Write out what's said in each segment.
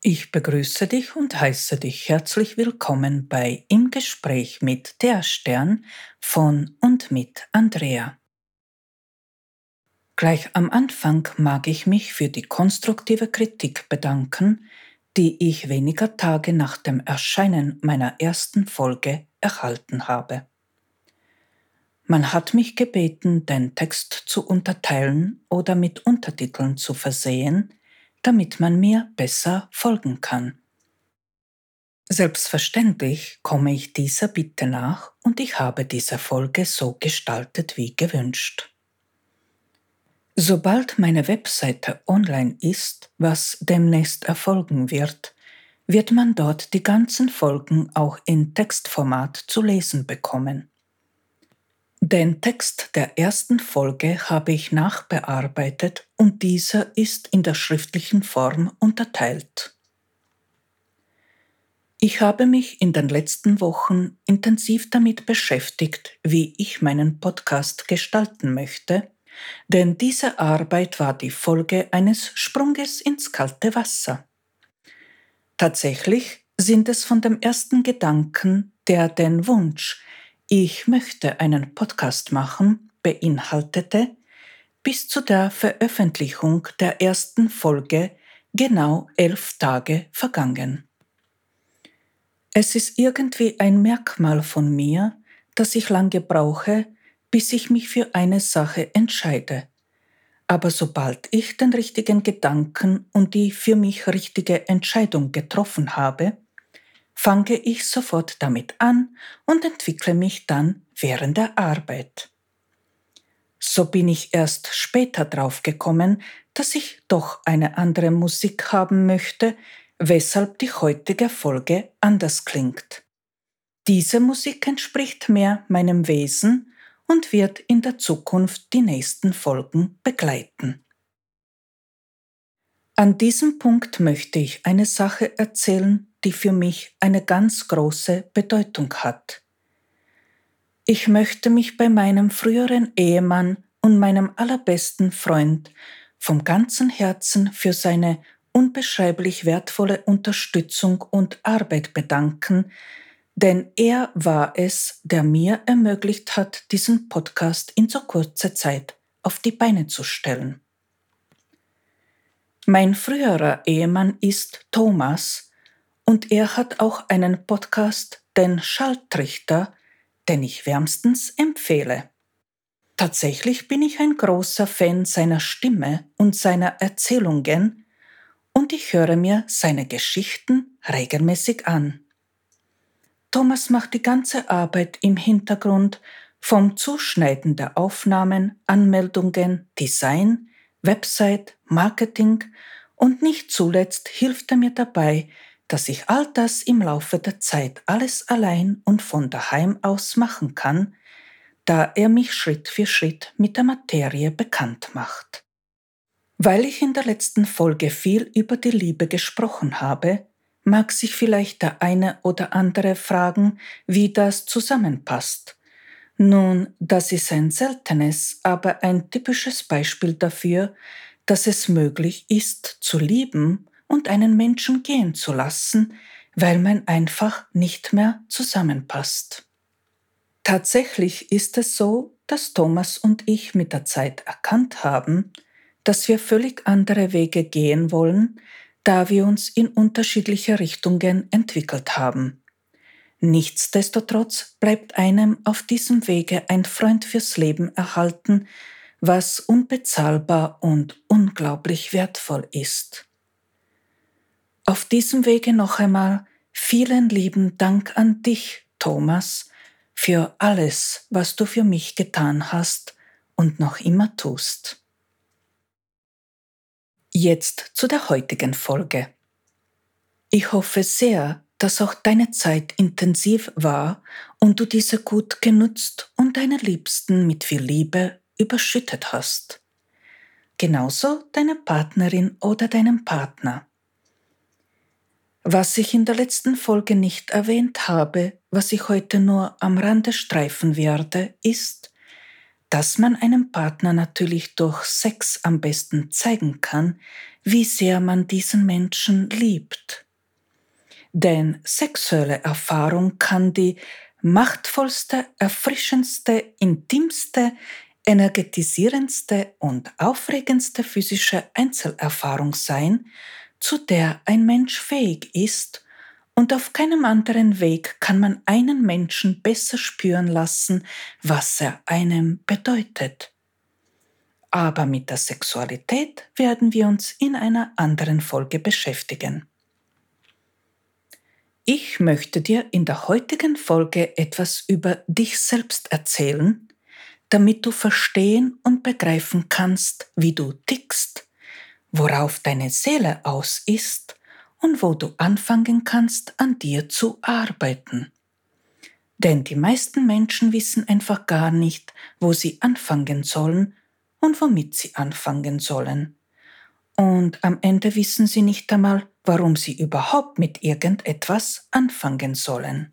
Ich begrüße dich und heiße dich herzlich willkommen bei Im Gespräch mit der Stern von und mit Andrea. Gleich am Anfang mag ich mich für die konstruktive Kritik bedanken, die ich weniger Tage nach dem Erscheinen meiner ersten Folge erhalten habe. Man hat mich gebeten, den Text zu unterteilen oder mit Untertiteln zu versehen, damit man mir besser folgen kann. Selbstverständlich komme ich dieser Bitte nach und ich habe diese Folge so gestaltet wie gewünscht. Sobald meine Webseite online ist, was demnächst erfolgen wird, wird man dort die ganzen Folgen auch in Textformat zu lesen bekommen. Den Text der ersten Folge habe ich nachbearbeitet und dieser ist in der schriftlichen Form unterteilt. Ich habe mich in den letzten Wochen intensiv damit beschäftigt, wie ich meinen Podcast gestalten möchte, denn diese Arbeit war die Folge eines Sprunges ins kalte Wasser. Tatsächlich sind es von dem ersten Gedanken, der den Wunsch, ich möchte einen Podcast machen beinhaltete, bis zu der Veröffentlichung der ersten Folge genau elf Tage vergangen. Es ist irgendwie ein Merkmal von mir, dass ich lange brauche, bis ich mich für eine Sache entscheide. Aber sobald ich den richtigen Gedanken und die für mich richtige Entscheidung getroffen habe, fange ich sofort damit an und entwickle mich dann während der Arbeit. So bin ich erst später drauf gekommen, dass ich doch eine andere Musik haben möchte, weshalb die heutige Folge anders klingt. Diese Musik entspricht mehr meinem Wesen und wird in der Zukunft die nächsten Folgen begleiten. An diesem Punkt möchte ich eine Sache erzählen, die für mich eine ganz große Bedeutung hat. Ich möchte mich bei meinem früheren Ehemann und meinem allerbesten Freund vom ganzen Herzen für seine unbeschreiblich wertvolle Unterstützung und Arbeit bedanken, denn er war es, der mir ermöglicht hat, diesen Podcast in so kurzer Zeit auf die Beine zu stellen. Mein früherer Ehemann ist Thomas, und er hat auch einen Podcast, den Schalltrichter, den ich wärmstens empfehle. Tatsächlich bin ich ein großer Fan seiner Stimme und seiner Erzählungen und ich höre mir seine Geschichten regelmäßig an. Thomas macht die ganze Arbeit im Hintergrund vom Zuschneiden der Aufnahmen, Anmeldungen, Design, Website, Marketing und nicht zuletzt hilft er mir dabei, dass ich all das im Laufe der Zeit alles allein und von daheim aus machen kann, da er mich Schritt für Schritt mit der Materie bekannt macht. Weil ich in der letzten Folge viel über die Liebe gesprochen habe, mag sich vielleicht der eine oder andere fragen, wie das zusammenpasst. Nun, das ist ein seltenes, aber ein typisches Beispiel dafür, dass es möglich ist zu lieben und einen Menschen gehen zu lassen, weil man einfach nicht mehr zusammenpasst. Tatsächlich ist es so, dass Thomas und ich mit der Zeit erkannt haben, dass wir völlig andere Wege gehen wollen, da wir uns in unterschiedliche Richtungen entwickelt haben. Nichtsdestotrotz bleibt einem auf diesem Wege ein Freund fürs Leben erhalten, was unbezahlbar und unglaublich wertvoll ist. Auf diesem Wege noch einmal vielen lieben Dank an dich, Thomas, für alles, was du für mich getan hast und noch immer tust. Jetzt zu der heutigen Folge. Ich hoffe sehr, dass auch deine Zeit intensiv war und du diese gut genutzt und deine Liebsten mit viel Liebe überschüttet hast. Genauso deine Partnerin oder deinen Partner. Was ich in der letzten Folge nicht erwähnt habe, was ich heute nur am Rande streifen werde, ist, dass man einem Partner natürlich durch Sex am besten zeigen kann, wie sehr man diesen Menschen liebt. Denn sexuelle Erfahrung kann die machtvollste, erfrischendste, intimste, energetisierendste und aufregendste physische Einzelerfahrung sein, zu der ein Mensch fähig ist, und auf keinem anderen Weg kann man einen Menschen besser spüren lassen, was er einem bedeutet. Aber mit der Sexualität werden wir uns in einer anderen Folge beschäftigen. Ich möchte dir in der heutigen Folge etwas über dich selbst erzählen, damit du verstehen und begreifen kannst, wie du tickst, worauf deine Seele aus ist und wo du anfangen kannst, an dir zu arbeiten. Denn die meisten Menschen wissen einfach gar nicht, wo sie anfangen sollen und womit sie anfangen sollen. Und am Ende wissen sie nicht einmal, warum sie überhaupt mit irgendetwas anfangen sollen.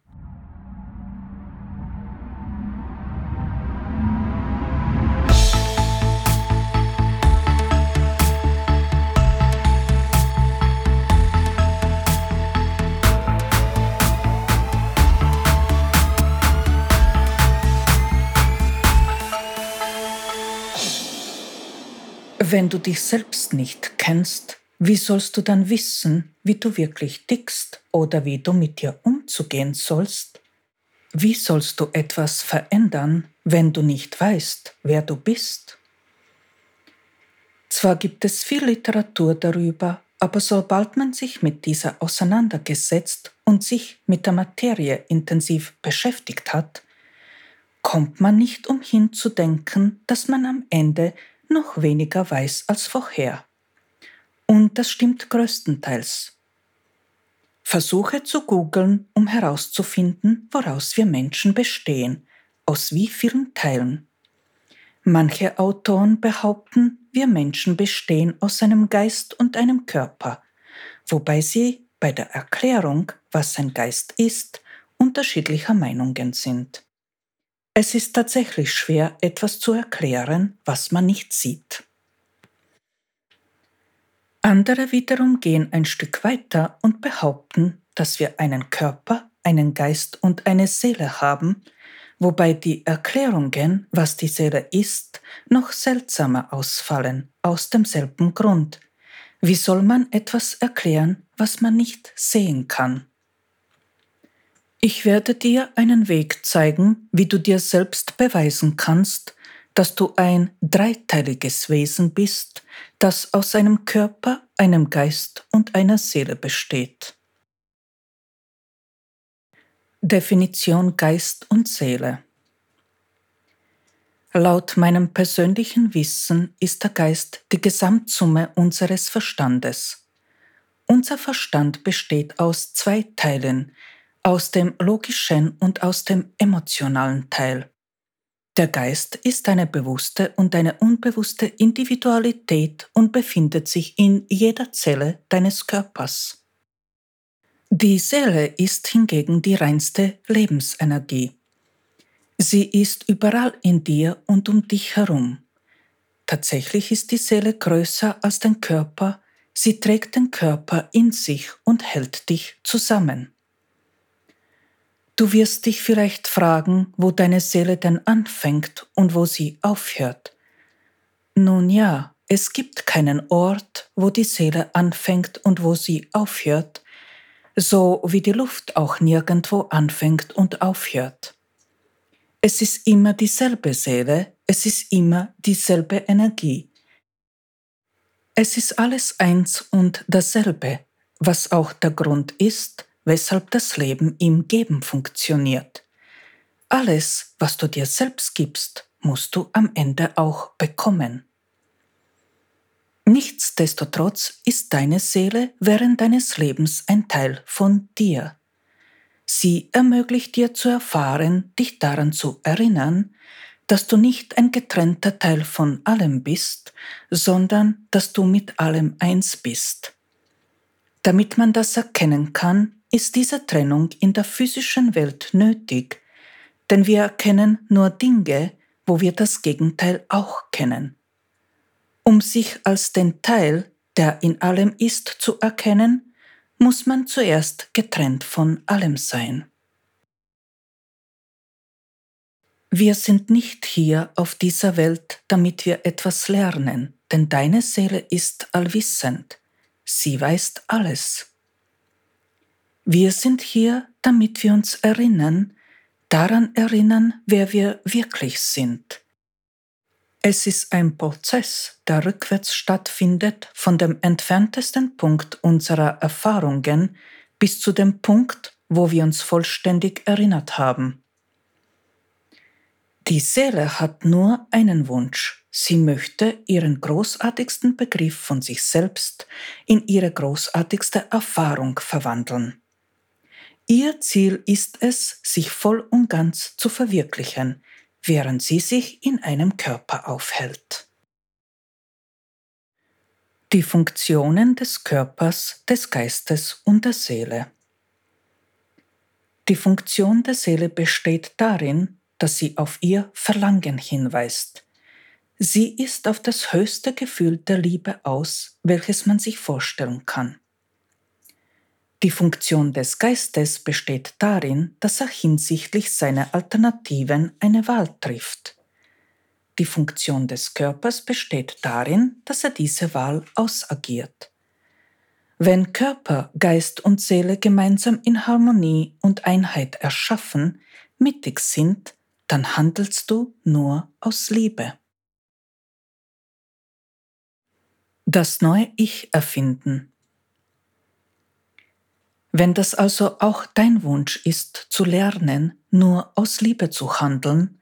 Wenn du dich selbst nicht kennst, wie sollst du dann wissen, wie du wirklich tickst oder wie du mit dir umzugehen sollst? Wie sollst du etwas verändern, wenn du nicht weißt, wer du bist? Zwar gibt es viel Literatur darüber, aber sobald man sich mit dieser auseinandergesetzt und sich mit der Materie intensiv beschäftigt hat, kommt man nicht umhin zu denken, dass man am Ende noch weniger weiß als vorher. Und das stimmt größtenteils. Versuche zu googeln, um herauszufinden, woraus wir Menschen bestehen, aus wie vielen Teilen. Manche Autoren behaupten, wir Menschen bestehen aus einem Geist und einem Körper, wobei sie bei der Erklärung, was ein Geist ist, unterschiedlicher Meinungen sind. Es ist tatsächlich schwer, etwas zu erklären, was man nicht sieht. Andere wiederum gehen ein Stück weiter und behaupten, dass wir einen Körper, einen Geist und eine Seele haben, wobei die Erklärungen, was die Seele ist, noch seltsamer ausfallen, aus demselben Grund. Wie soll man etwas erklären, was man nicht sehen kann? Ich werde dir einen Weg zeigen, wie du dir selbst beweisen kannst, dass du ein dreiteiliges Wesen bist, das aus einem Körper, einem Geist und einer Seele besteht. Definition Geist und Seele Laut meinem persönlichen Wissen ist der Geist die Gesamtsumme unseres Verstandes. Unser Verstand besteht aus zwei Teilen, aus dem logischen und aus dem emotionalen Teil. Der Geist ist eine bewusste und eine unbewusste Individualität und befindet sich in jeder Zelle deines Körpers. Die Seele ist hingegen die reinste Lebensenergie. Sie ist überall in dir und um dich herum. Tatsächlich ist die Seele größer als dein Körper, sie trägt den Körper in sich und hält dich zusammen. Du wirst dich vielleicht fragen, wo deine Seele denn anfängt und wo sie aufhört. Nun ja, es gibt keinen Ort, wo die Seele anfängt und wo sie aufhört, so wie die Luft auch nirgendwo anfängt und aufhört. Es ist immer dieselbe Seele, es ist immer dieselbe Energie. Es ist alles eins und dasselbe, was auch der Grund ist, weshalb das Leben im Geben funktioniert. Alles, was du dir selbst gibst, musst du am Ende auch bekommen. Nichtsdestotrotz ist deine Seele während deines Lebens ein Teil von dir. Sie ermöglicht dir zu erfahren, dich daran zu erinnern, dass du nicht ein getrennter Teil von allem bist, sondern dass du mit allem eins bist. Damit man das erkennen kann, ist diese Trennung in der physischen Welt nötig, denn wir erkennen nur Dinge, wo wir das Gegenteil auch kennen. Um sich als den Teil, der in allem ist, zu erkennen, muss man zuerst getrennt von allem sein. Wir sind nicht hier auf dieser Welt, damit wir etwas lernen, denn deine Seele ist allwissend, sie weiß alles. Wir sind hier, damit wir uns erinnern, daran erinnern, wer wir wirklich sind. Es ist ein Prozess, der rückwärts stattfindet von dem entferntesten Punkt unserer Erfahrungen bis zu dem Punkt, wo wir uns vollständig erinnert haben. Die Seele hat nur einen Wunsch. Sie möchte ihren großartigsten Begriff von sich selbst in ihre großartigste Erfahrung verwandeln. Ihr Ziel ist es, sich voll und ganz zu verwirklichen, während sie sich in einem Körper aufhält. Die Funktionen des Körpers, des Geistes und der Seele. Die Funktion der Seele besteht darin, dass sie auf ihr Verlangen hinweist. Sie ist auf das höchste Gefühl der Liebe aus, welches man sich vorstellen kann. Die Funktion des Geistes besteht darin, dass er hinsichtlich seiner Alternativen eine Wahl trifft. Die Funktion des Körpers besteht darin, dass er diese Wahl ausagiert. Wenn Körper, Geist und Seele gemeinsam in Harmonie und Einheit erschaffen, mittig sind, dann handelst du nur aus Liebe. Das neue Ich erfinden. Wenn das also auch dein Wunsch ist, zu lernen, nur aus Liebe zu handeln,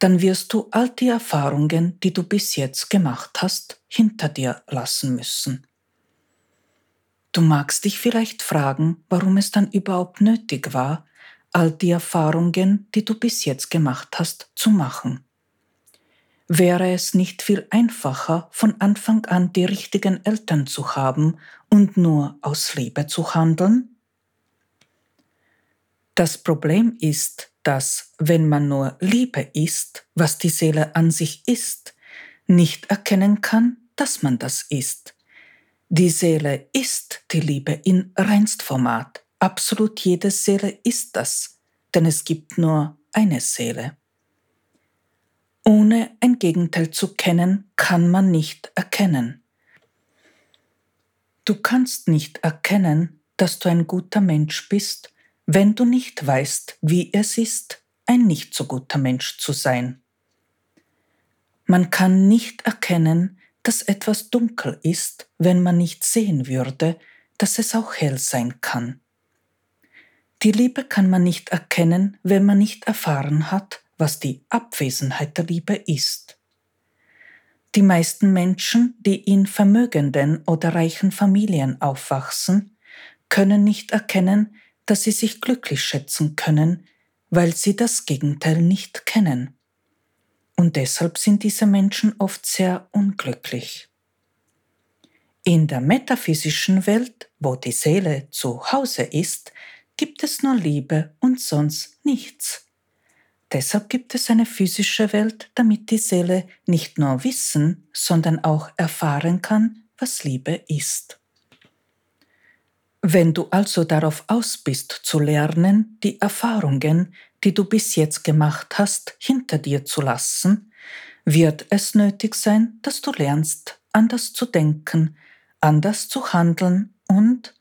dann wirst du all die Erfahrungen, die du bis jetzt gemacht hast, hinter dir lassen müssen. Du magst dich vielleicht fragen, warum es dann überhaupt nötig war, all die Erfahrungen, die du bis jetzt gemacht hast, zu machen. Wäre es nicht viel einfacher, von Anfang an die richtigen Eltern zu haben und nur aus Liebe zu handeln? Das Problem ist, dass, wenn man nur Liebe ist, was die Seele an sich ist, nicht erkennen kann, dass man das ist. Die Seele ist die Liebe in Reinstformat. Absolut jede Seele ist das, denn es gibt nur eine Seele. Ohne ein Gegenteil zu kennen, kann man nicht erkennen. Du kannst nicht erkennen, dass du ein guter Mensch bist, wenn du nicht weißt, wie es ist, ein nicht so guter Mensch zu sein. Man kann nicht erkennen, dass etwas dunkel ist, wenn man nicht sehen würde, dass es auch hell sein kann. Die Liebe kann man nicht erkennen, wenn man nicht erfahren hat, was die Abwesenheit der Liebe ist. Die meisten Menschen, die in vermögenden oder reichen Familien aufwachsen, können nicht erkennen, dass sie sich glücklich schätzen können, weil sie das Gegenteil nicht kennen. Und deshalb sind diese Menschen oft sehr unglücklich. In der metaphysischen Welt, wo die Seele zu Hause ist, gibt es nur Liebe und sonst nichts. Deshalb gibt es eine physische Welt, damit die Seele nicht nur wissen, sondern auch erfahren kann, was Liebe ist. Wenn du also darauf aus bist zu lernen, die Erfahrungen, die du bis jetzt gemacht hast, hinter dir zu lassen, wird es nötig sein, dass du lernst, anders zu denken, anders zu handeln und,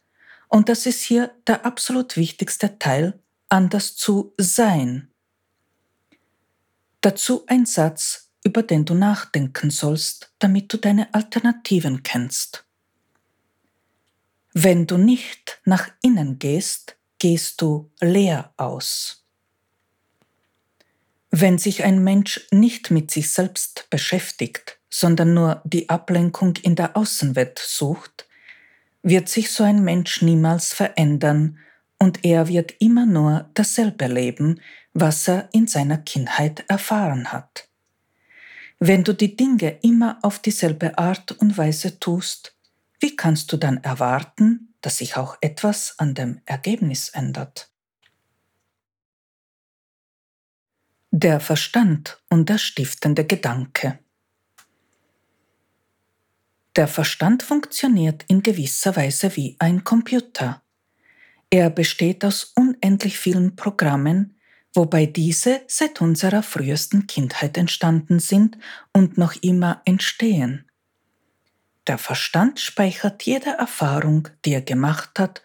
und das ist hier der absolut wichtigste Teil, anders zu sein. Dazu ein Satz, über den du nachdenken sollst, damit du deine Alternativen kennst. Wenn du nicht nach innen gehst, gehst du leer aus. Wenn sich ein Mensch nicht mit sich selbst beschäftigt, sondern nur die Ablenkung in der Außenwelt sucht, wird sich so ein Mensch niemals verändern und er wird immer nur dasselbe leben, was er in seiner Kindheit erfahren hat. Wenn du die Dinge immer auf dieselbe Art und Weise tust, wie kannst du dann erwarten, dass sich auch etwas an dem Ergebnis ändert? Der Verstand und der stiftende Gedanke. der Verstand funktioniert in gewisser Weise wie ein Computer. Er besteht aus unendlich vielen Programmen, wobei diese seit unserer frühesten Kindheit entstanden sind und noch immer entstehen. Der Verstand speichert jede Erfahrung, die er gemacht hat,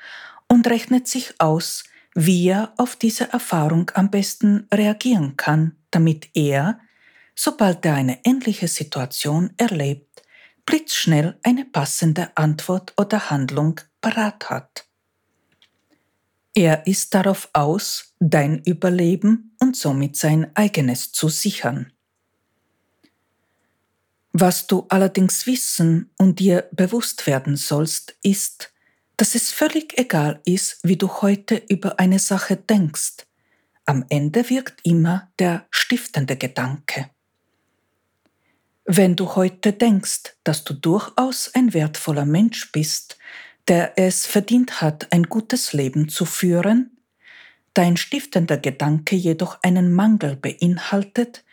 und rechnet sich aus, wie er auf diese Erfahrung am besten reagieren kann, damit er, sobald er eine ähnliche Situation erlebt, blitzschnell eine passende Antwort oder Handlung parat hat. Er ist darauf aus, dein Überleben und somit sein eigenes zu sichern. Was du allerdings wissen und dir bewusst werden sollst, ist, dass es völlig egal ist, wie du heute über eine Sache denkst. Am Ende wirkt immer der stiftende Gedanke. Wenn du heute denkst, dass du durchaus ein wertvoller Mensch bist, der es verdient hat, ein gutes Leben zu führen, dein stiftender Gedanke jedoch einen Mangel beinhaltet,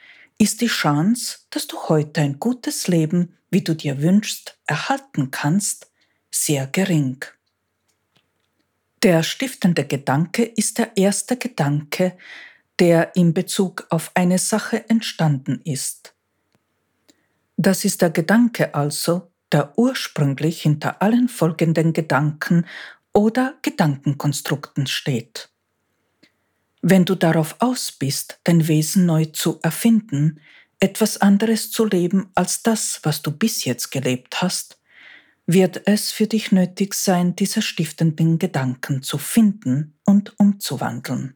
ist die Chance, dass du heute ein gutes Leben, wie du dir wünschst, erhalten kannst, sehr gering. Der stiftende Gedanke ist der erste Gedanke, der in Bezug auf eine Sache entstanden ist. Das ist der Gedanke also, der ursprünglich hinter allen folgenden Gedanken oder Gedankenkonstrukten steht. Wenn du darauf aus bist, dein Wesen neu zu erfinden, etwas anderes zu leben als das, was du bis jetzt gelebt hast, wird es für dich nötig sein, diese stiftenden Gedanken zu finden und umzuwandeln.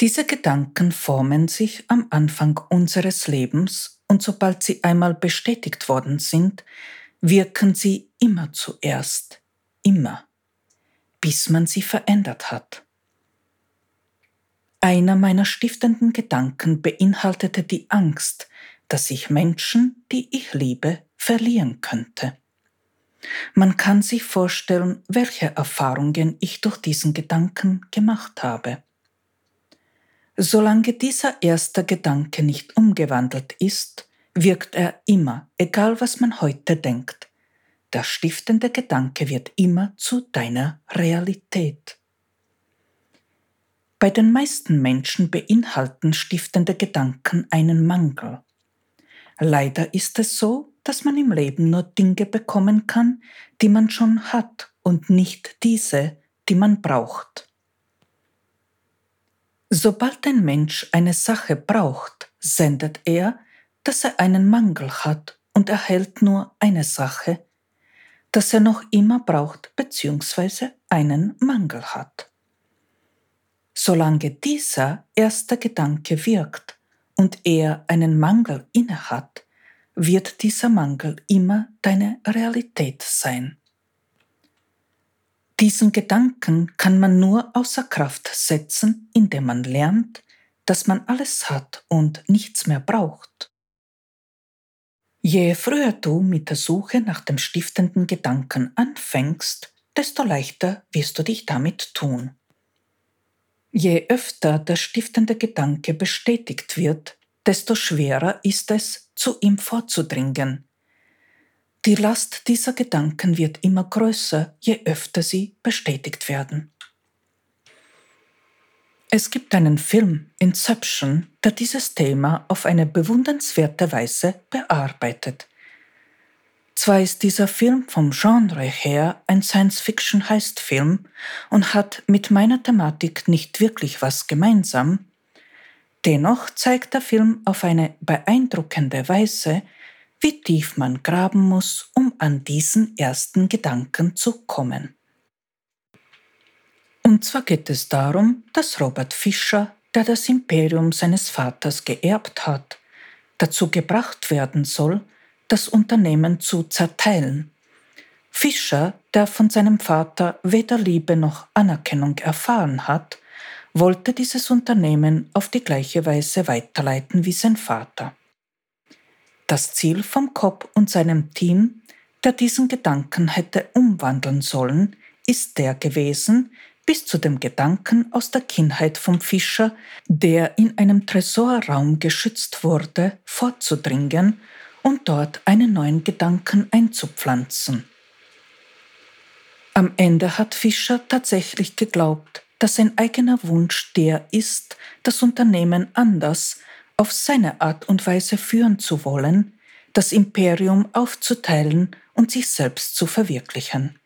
Diese Gedanken formen sich am Anfang unseres Lebens und sobald sie einmal bestätigt worden sind, wirken sie immer zuerst, immer bis man sie verändert hat. Einer meiner stiftenden Gedanken beinhaltete die Angst, dass ich Menschen, die ich liebe, verlieren könnte. Man kann sich vorstellen, welche Erfahrungen ich durch diesen Gedanken gemacht habe. Solange dieser erste Gedanke nicht umgewandelt ist, wirkt er immer, egal was man heute denkt. Der stiftende Gedanke wird immer zu deiner Realität. Bei den meisten Menschen beinhalten stiftende Gedanken einen Mangel. Leider ist es so, dass man im Leben nur Dinge bekommen kann, die man schon hat und nicht diese, die man braucht. Sobald ein Mensch eine Sache braucht, sendet er, dass er einen Mangel hat und erhält nur eine Sache, dass er noch immer braucht bzw. einen Mangel hat. Solange dieser erste Gedanke wirkt und er einen Mangel innehat, wird dieser Mangel immer deine Realität sein. Diesen Gedanken kann man nur außer Kraft setzen, indem man lernt, dass man alles hat und nichts mehr braucht. Je früher du mit der Suche nach dem stiftenden Gedanken anfängst, desto leichter wirst du dich damit tun. Je öfter der stiftende Gedanke bestätigt wird, desto schwerer ist es, zu ihm vorzudringen. Die Last dieser Gedanken wird immer größer, je öfter sie bestätigt werden. Es gibt einen Film, Inception, der dieses Thema auf eine bewundernswerte Weise bearbeitet. Zwar ist dieser Film vom Genre her ein Science-Fiction-Heistfilm und hat mit meiner Thematik nicht wirklich was gemeinsam, dennoch zeigt der Film auf eine beeindruckende Weise, wie tief man graben muss, um an diesen ersten Gedanken zu kommen. Und zwar geht es darum, dass Robert Fischer, der das Imperium seines Vaters geerbt hat, dazu gebracht werden soll, das Unternehmen zu zerteilen. Fischer, der von seinem Vater weder Liebe noch Anerkennung erfahren hat, wollte dieses Unternehmen auf die gleiche Weise weiterleiten wie sein Vater. Das Ziel vom Kopp und seinem Team, der diesen Gedanken hätte umwandeln sollen, ist der gewesen, bis zu dem Gedanken aus der Kindheit vom Fischer, der in einem Tresorraum geschützt wurde, vorzudringen und dort einen neuen Gedanken einzupflanzen. Am Ende hat Fischer tatsächlich geglaubt, dass sein eigener Wunsch der ist, das Unternehmen anders, auf seine Art und Weise führen zu wollen, das Imperium aufzuteilen und sich selbst zu verwirklichen.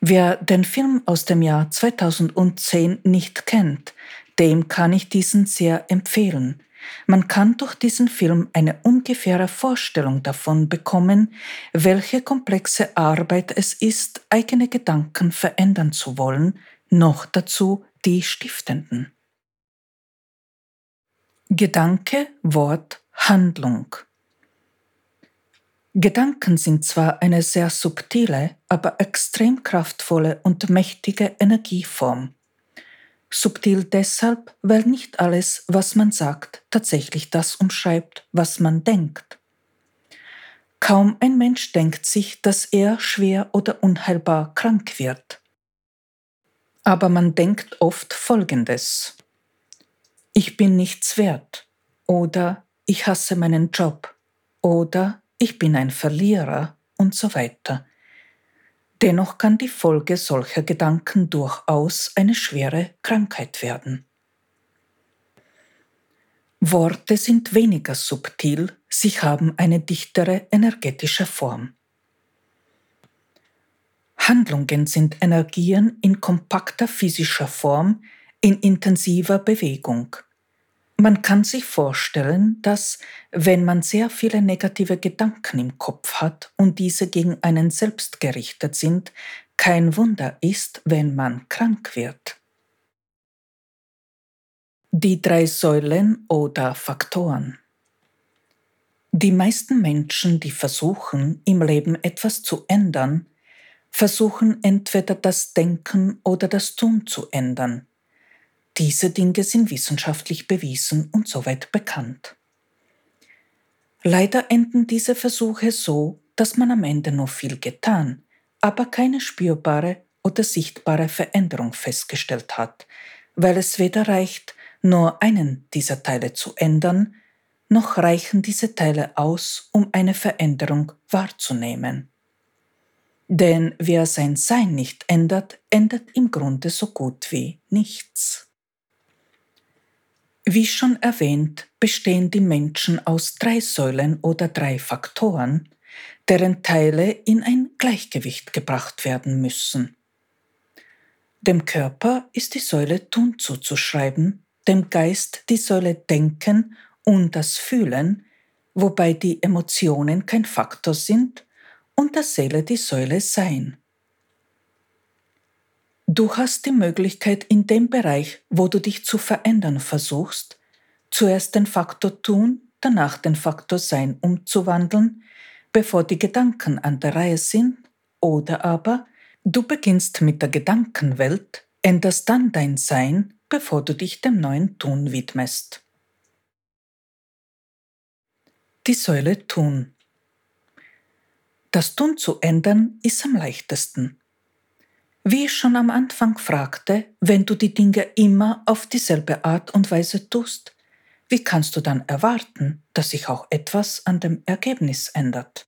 Wer den Film aus dem Jahr 2010 nicht kennt, dem kann ich diesen sehr empfehlen. Man kann durch diesen Film eine ungefähre Vorstellung davon bekommen, welche komplexe Arbeit es ist, eigene Gedanken verändern zu wollen, noch dazu die stiftenden. Gedanke, Wort, Handlung. Gedanken sind zwar eine sehr subtile, aber extrem kraftvolle und mächtige Energieform. Subtil deshalb, weil nicht alles, was man sagt, tatsächlich das umschreibt, was man denkt. Kaum ein Mensch denkt sich, dass er schwer oder unheilbar krank wird. Aber man denkt oft Folgendes. Ich bin nichts wert oder ich hasse meinen Job oder ich bin ein Verlierer und so weiter. Dennoch kann die Folge solcher Gedanken durchaus eine schwere Krankheit werden. Worte sind weniger subtil, sie haben eine dichtere energetische Form. Handlungen sind Energien in kompakter physischer Form, in intensiver Bewegung. Man kann sich vorstellen, dass wenn man sehr viele negative Gedanken im Kopf hat und diese gegen einen selbst gerichtet sind, kein Wunder ist, wenn man krank wird. Die drei Säulen oder Faktoren. Die meisten Menschen, die versuchen, im Leben etwas zu ändern, versuchen entweder das Denken oder das Tun zu ändern. Diese Dinge sind wissenschaftlich bewiesen und soweit bekannt. Leider enden diese Versuche so, dass man am Ende nur viel getan, aber keine spürbare oder sichtbare Veränderung festgestellt hat, weil es weder reicht, nur einen dieser Teile zu ändern, noch reichen diese Teile aus, um eine Veränderung wahrzunehmen. Denn wer sein Sein nicht ändert, ändert im Grunde so gut wie nichts. Wie schon erwähnt, bestehen die Menschen aus drei Säulen oder drei Faktoren, deren Teile in ein Gleichgewicht gebracht werden müssen. Dem Körper ist die Säule Tun zuzuschreiben, dem Geist die Säule Denken und das Fühlen, wobei die Emotionen kein Faktor sind, und der Seele die Säule Sein. Du hast die Möglichkeit in dem Bereich, wo du dich zu verändern versuchst, zuerst den Faktor tun, danach den Faktor sein umzuwandeln, bevor die Gedanken an der Reihe sind, oder aber du beginnst mit der Gedankenwelt, änderst dann dein Sein, bevor du dich dem neuen Tun widmest. Die Säule Tun. Das Tun zu ändern ist am leichtesten. Wie ich schon am Anfang fragte, wenn du die Dinge immer auf dieselbe Art und Weise tust, wie kannst du dann erwarten, dass sich auch etwas an dem Ergebnis ändert?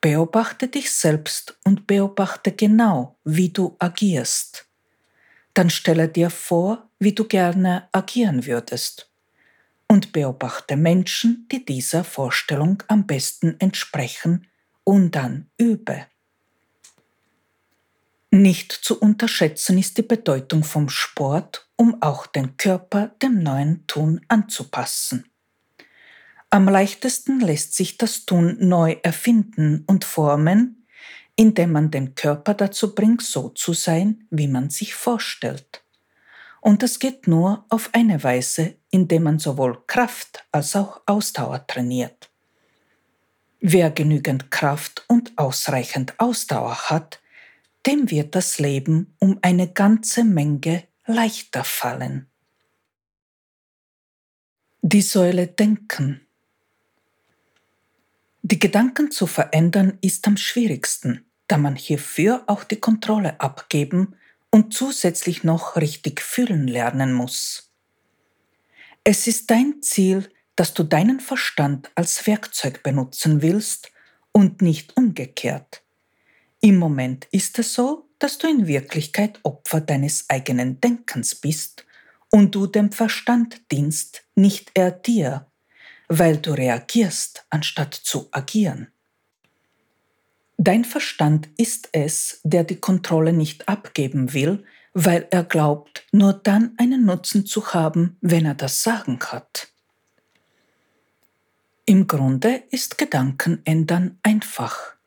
Beobachte dich selbst und beobachte genau, wie du agierst. Dann stelle dir vor, wie du gerne agieren würdest. Und beobachte Menschen, die dieser Vorstellung am besten entsprechen, und dann übe. Nicht zu unterschätzen ist die Bedeutung vom Sport, um auch den Körper dem neuen Tun anzupassen. Am leichtesten lässt sich das Tun neu erfinden und formen, indem man den Körper dazu bringt, so zu sein, wie man sich vorstellt. Und das geht nur auf eine Weise, indem man sowohl Kraft als auch Ausdauer trainiert. Wer genügend Kraft und ausreichend Ausdauer hat, dem wird das Leben um eine ganze Menge leichter fallen. Die Säule Denken. Die Gedanken zu verändern ist am schwierigsten, da man hierfür auch die Kontrolle abgeben und zusätzlich noch richtig fühlen lernen muss. Es ist dein Ziel, dass du deinen Verstand als Werkzeug benutzen willst und nicht umgekehrt. Im Moment ist es so, dass du in Wirklichkeit Opfer deines eigenen Denkens bist und du dem Verstand dienst, nicht er dir, weil du reagierst, anstatt zu agieren. Dein Verstand ist es, der die Kontrolle nicht abgeben will, weil er glaubt, nur dann einen Nutzen zu haben, wenn er das Sagen hat. Im Grunde ist Gedankenändern einfach.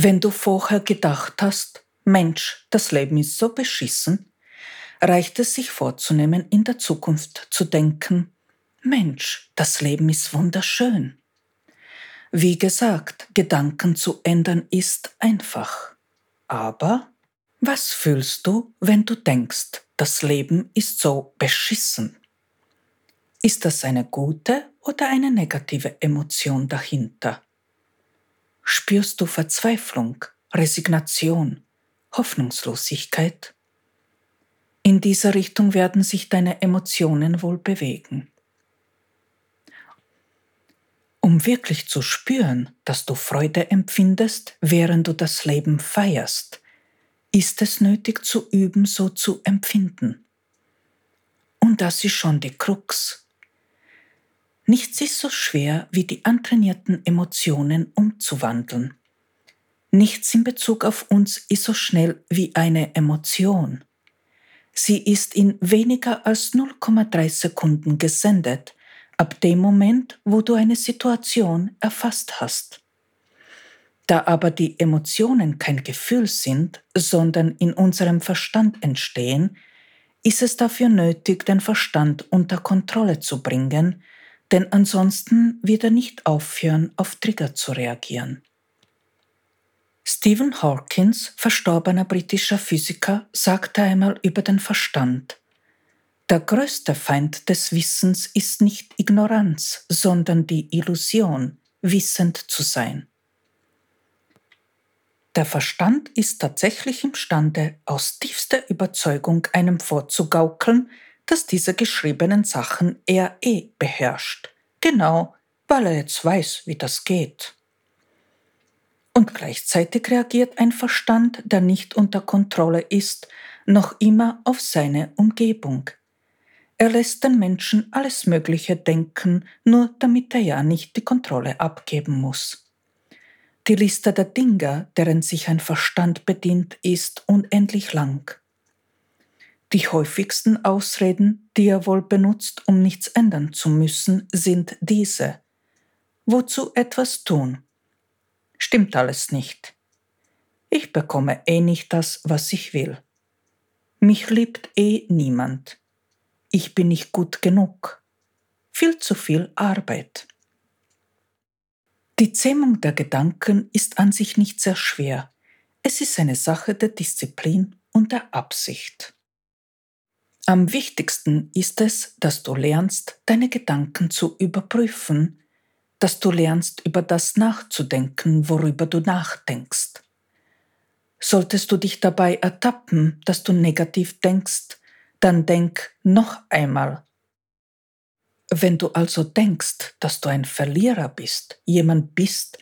Wenn du vorher gedacht hast, Mensch, das Leben ist so beschissen, reicht es sich vorzunehmen, in der Zukunft zu denken, Mensch, das Leben ist wunderschön. Wie gesagt, Gedanken zu ändern ist einfach. Aber was fühlst du, wenn du denkst, das Leben ist so beschissen? Ist das eine gute oder eine negative Emotion dahinter? Spürst du Verzweiflung, Resignation, Hoffnungslosigkeit? In dieser Richtung werden sich deine Emotionen wohl bewegen. Um wirklich zu spüren, dass du Freude empfindest, während du das Leben feierst, ist es nötig zu üben, so zu empfinden. Und das ist schon die Krux. Nichts ist so schwer, wie die antrainierten Emotionen umzuwandeln. Nichts in Bezug auf uns ist so schnell wie eine Emotion. Sie ist in weniger als 0,3 Sekunden gesendet ab dem Moment, wo du eine Situation erfasst hast. Da aber die Emotionen kein Gefühl sind, sondern in unserem Verstand entstehen, ist es dafür nötig, den Verstand unter Kontrolle zu bringen, denn ansonsten wird er nicht aufhören, auf Trigger zu reagieren. Stephen Hawkins, verstorbener britischer Physiker, sagte einmal über den Verstand, der größte Feind des Wissens ist nicht Ignoranz, sondern die Illusion, wissend zu sein. Der Verstand ist tatsächlich imstande, aus tiefster Überzeugung einem vorzugaukeln, dass diese geschriebenen Sachen er eh beherrscht, genau weil er jetzt weiß, wie das geht. Und gleichzeitig reagiert ein Verstand, der nicht unter Kontrolle ist, noch immer auf seine Umgebung, er lässt den Menschen alles Mögliche denken, nur damit er ja nicht die Kontrolle abgeben muss. Die Liste der Dinge, deren sich ein Verstand bedient, ist unendlich lang. Die häufigsten Ausreden, die er wohl benutzt, um nichts ändern zu müssen, sind diese. Wozu etwas tun? Stimmt alles nicht. Ich bekomme eh nicht das, was ich will. Mich liebt eh niemand ich bin nicht gut genug. Viel zu viel Arbeit. Die Zähmung der Gedanken ist an sich nicht sehr schwer. Es ist eine Sache der Disziplin und der Absicht. Am wichtigsten ist es, dass du lernst, deine Gedanken zu überprüfen, dass du lernst, über das nachzudenken, worüber du nachdenkst. Solltest du dich dabei ertappen, dass du negativ denkst, dann denk noch einmal. Wenn du also denkst, dass du ein Verlierer bist, jemand bist,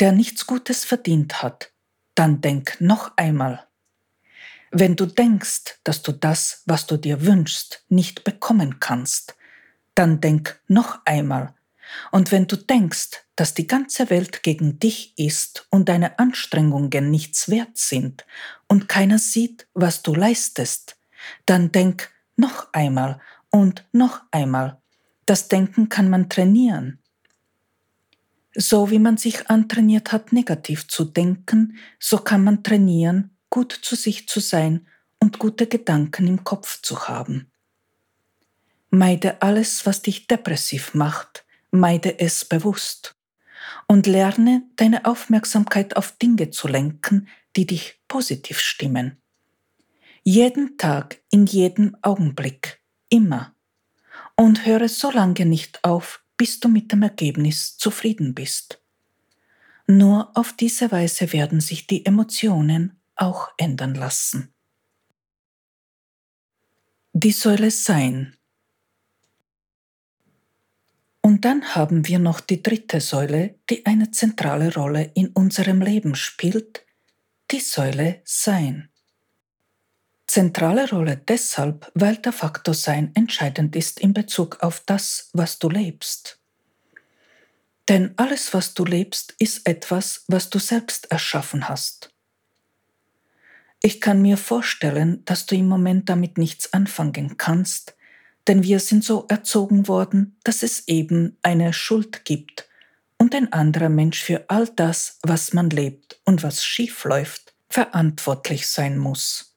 der nichts Gutes verdient hat, dann denk noch einmal. Wenn du denkst, dass du das, was du dir wünschst, nicht bekommen kannst, dann denk noch einmal. Und wenn du denkst, dass die ganze Welt gegen dich ist und deine Anstrengungen nichts wert sind und keiner sieht, was du leistest, dann denk noch einmal und noch einmal. Das Denken kann man trainieren. So wie man sich antrainiert hat, negativ zu denken, so kann man trainieren, gut zu sich zu sein und gute Gedanken im Kopf zu haben. Meide alles, was dich depressiv macht, meide es bewusst und lerne deine Aufmerksamkeit auf Dinge zu lenken, die dich positiv stimmen. Jeden Tag, in jedem Augenblick, immer. Und höre so lange nicht auf, bis du mit dem Ergebnis zufrieden bist. Nur auf diese Weise werden sich die Emotionen auch ändern lassen. Die Säule Sein Und dann haben wir noch die dritte Säule, die eine zentrale Rolle in unserem Leben spielt, die Säule Sein. Zentrale Rolle deshalb, weil der Faktor Sein entscheidend ist in Bezug auf das, was du lebst. Denn alles, was du lebst, ist etwas, was du selbst erschaffen hast. Ich kann mir vorstellen, dass du im Moment damit nichts anfangen kannst, denn wir sind so erzogen worden, dass es eben eine Schuld gibt und ein anderer Mensch für all das, was man lebt und was schief läuft, verantwortlich sein muss.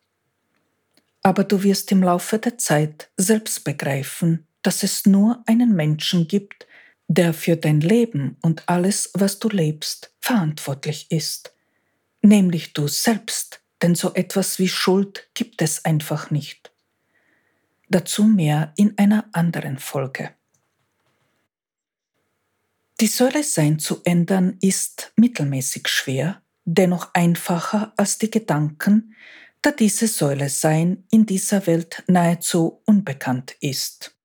Aber du wirst im Laufe der Zeit selbst begreifen, dass es nur einen Menschen gibt, der für dein Leben und alles, was du lebst, verantwortlich ist, nämlich du selbst, denn so etwas wie Schuld gibt es einfach nicht. Dazu mehr in einer anderen Folge. Die Säule Sein zu ändern ist mittelmäßig schwer, dennoch einfacher als die Gedanken, da diese Säule Sein in dieser Welt nahezu unbekannt ist.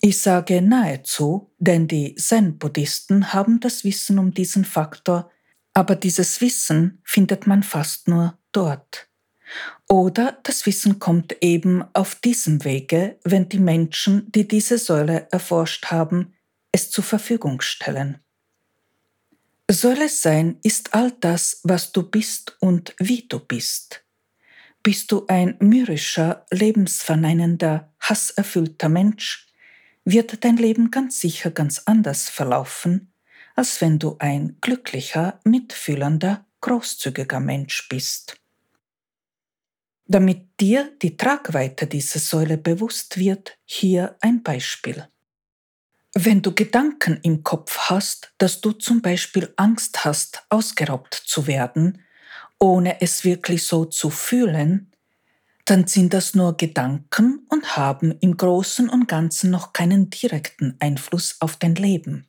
Ich sage nahezu, denn die Zen-Buddhisten haben das Wissen um diesen Faktor, aber dieses Wissen findet man fast nur dort. Oder das Wissen kommt eben auf diesem Wege, wenn die Menschen, die diese Säule erforscht haben, es zur Verfügung stellen. Säule sein ist all das, was du bist und wie du bist. Bist du ein mürrischer, lebensverneinender, hasserfüllter Mensch, wird dein Leben ganz sicher ganz anders verlaufen, als wenn du ein glücklicher, mitfühlender, großzügiger Mensch bist. Damit dir die Tragweite dieser Säule bewusst wird, hier ein Beispiel. Wenn du Gedanken im Kopf hast, dass du zum Beispiel Angst hast, ausgeraubt zu werden, ohne es wirklich so zu fühlen, dann sind das nur Gedanken und haben im Großen und Ganzen noch keinen direkten Einfluss auf dein Leben.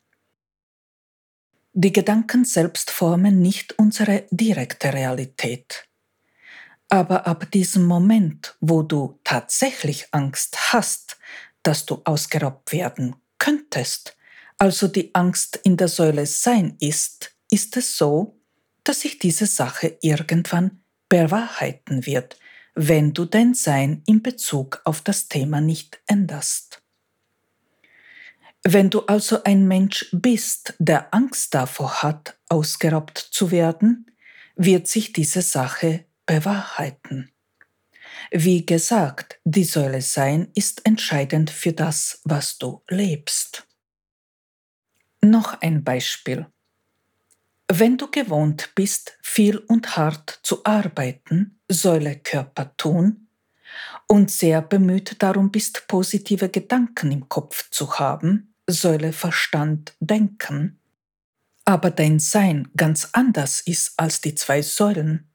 Die Gedanken selbst formen nicht unsere direkte Realität. Aber ab diesem Moment, wo du tatsächlich Angst hast, dass du ausgeraubt werden könntest, also die Angst in der Säule Sein ist, ist es so, dass sich diese Sache irgendwann bewahrheiten wird, wenn du dein Sein in Bezug auf das Thema nicht änderst. Wenn du also ein Mensch bist, der Angst davor hat, ausgeraubt zu werden, wird sich diese Sache bewahrheiten. Wie gesagt, die Säule Sein ist entscheidend für das, was du lebst. Noch ein Beispiel. Wenn du gewohnt bist, viel und hart zu arbeiten, Säule Körper tun, und sehr bemüht darum bist, positive Gedanken im Kopf zu haben, Säule Verstand denken, aber dein Sein ganz anders ist als die zwei Säulen,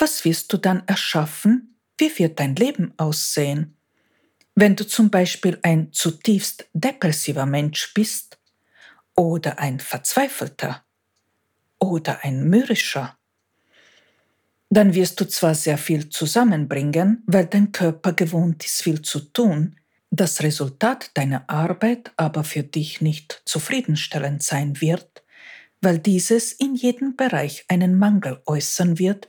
was wirst du dann erschaffen? Wie wird dein Leben aussehen? Wenn du zum Beispiel ein zutiefst depressiver Mensch bist oder ein verzweifelter oder ein mürrischer, dann wirst du zwar sehr viel zusammenbringen, weil dein Körper gewohnt ist, viel zu tun, das Resultat deiner Arbeit aber für dich nicht zufriedenstellend sein wird, weil dieses in jedem Bereich einen Mangel äußern wird,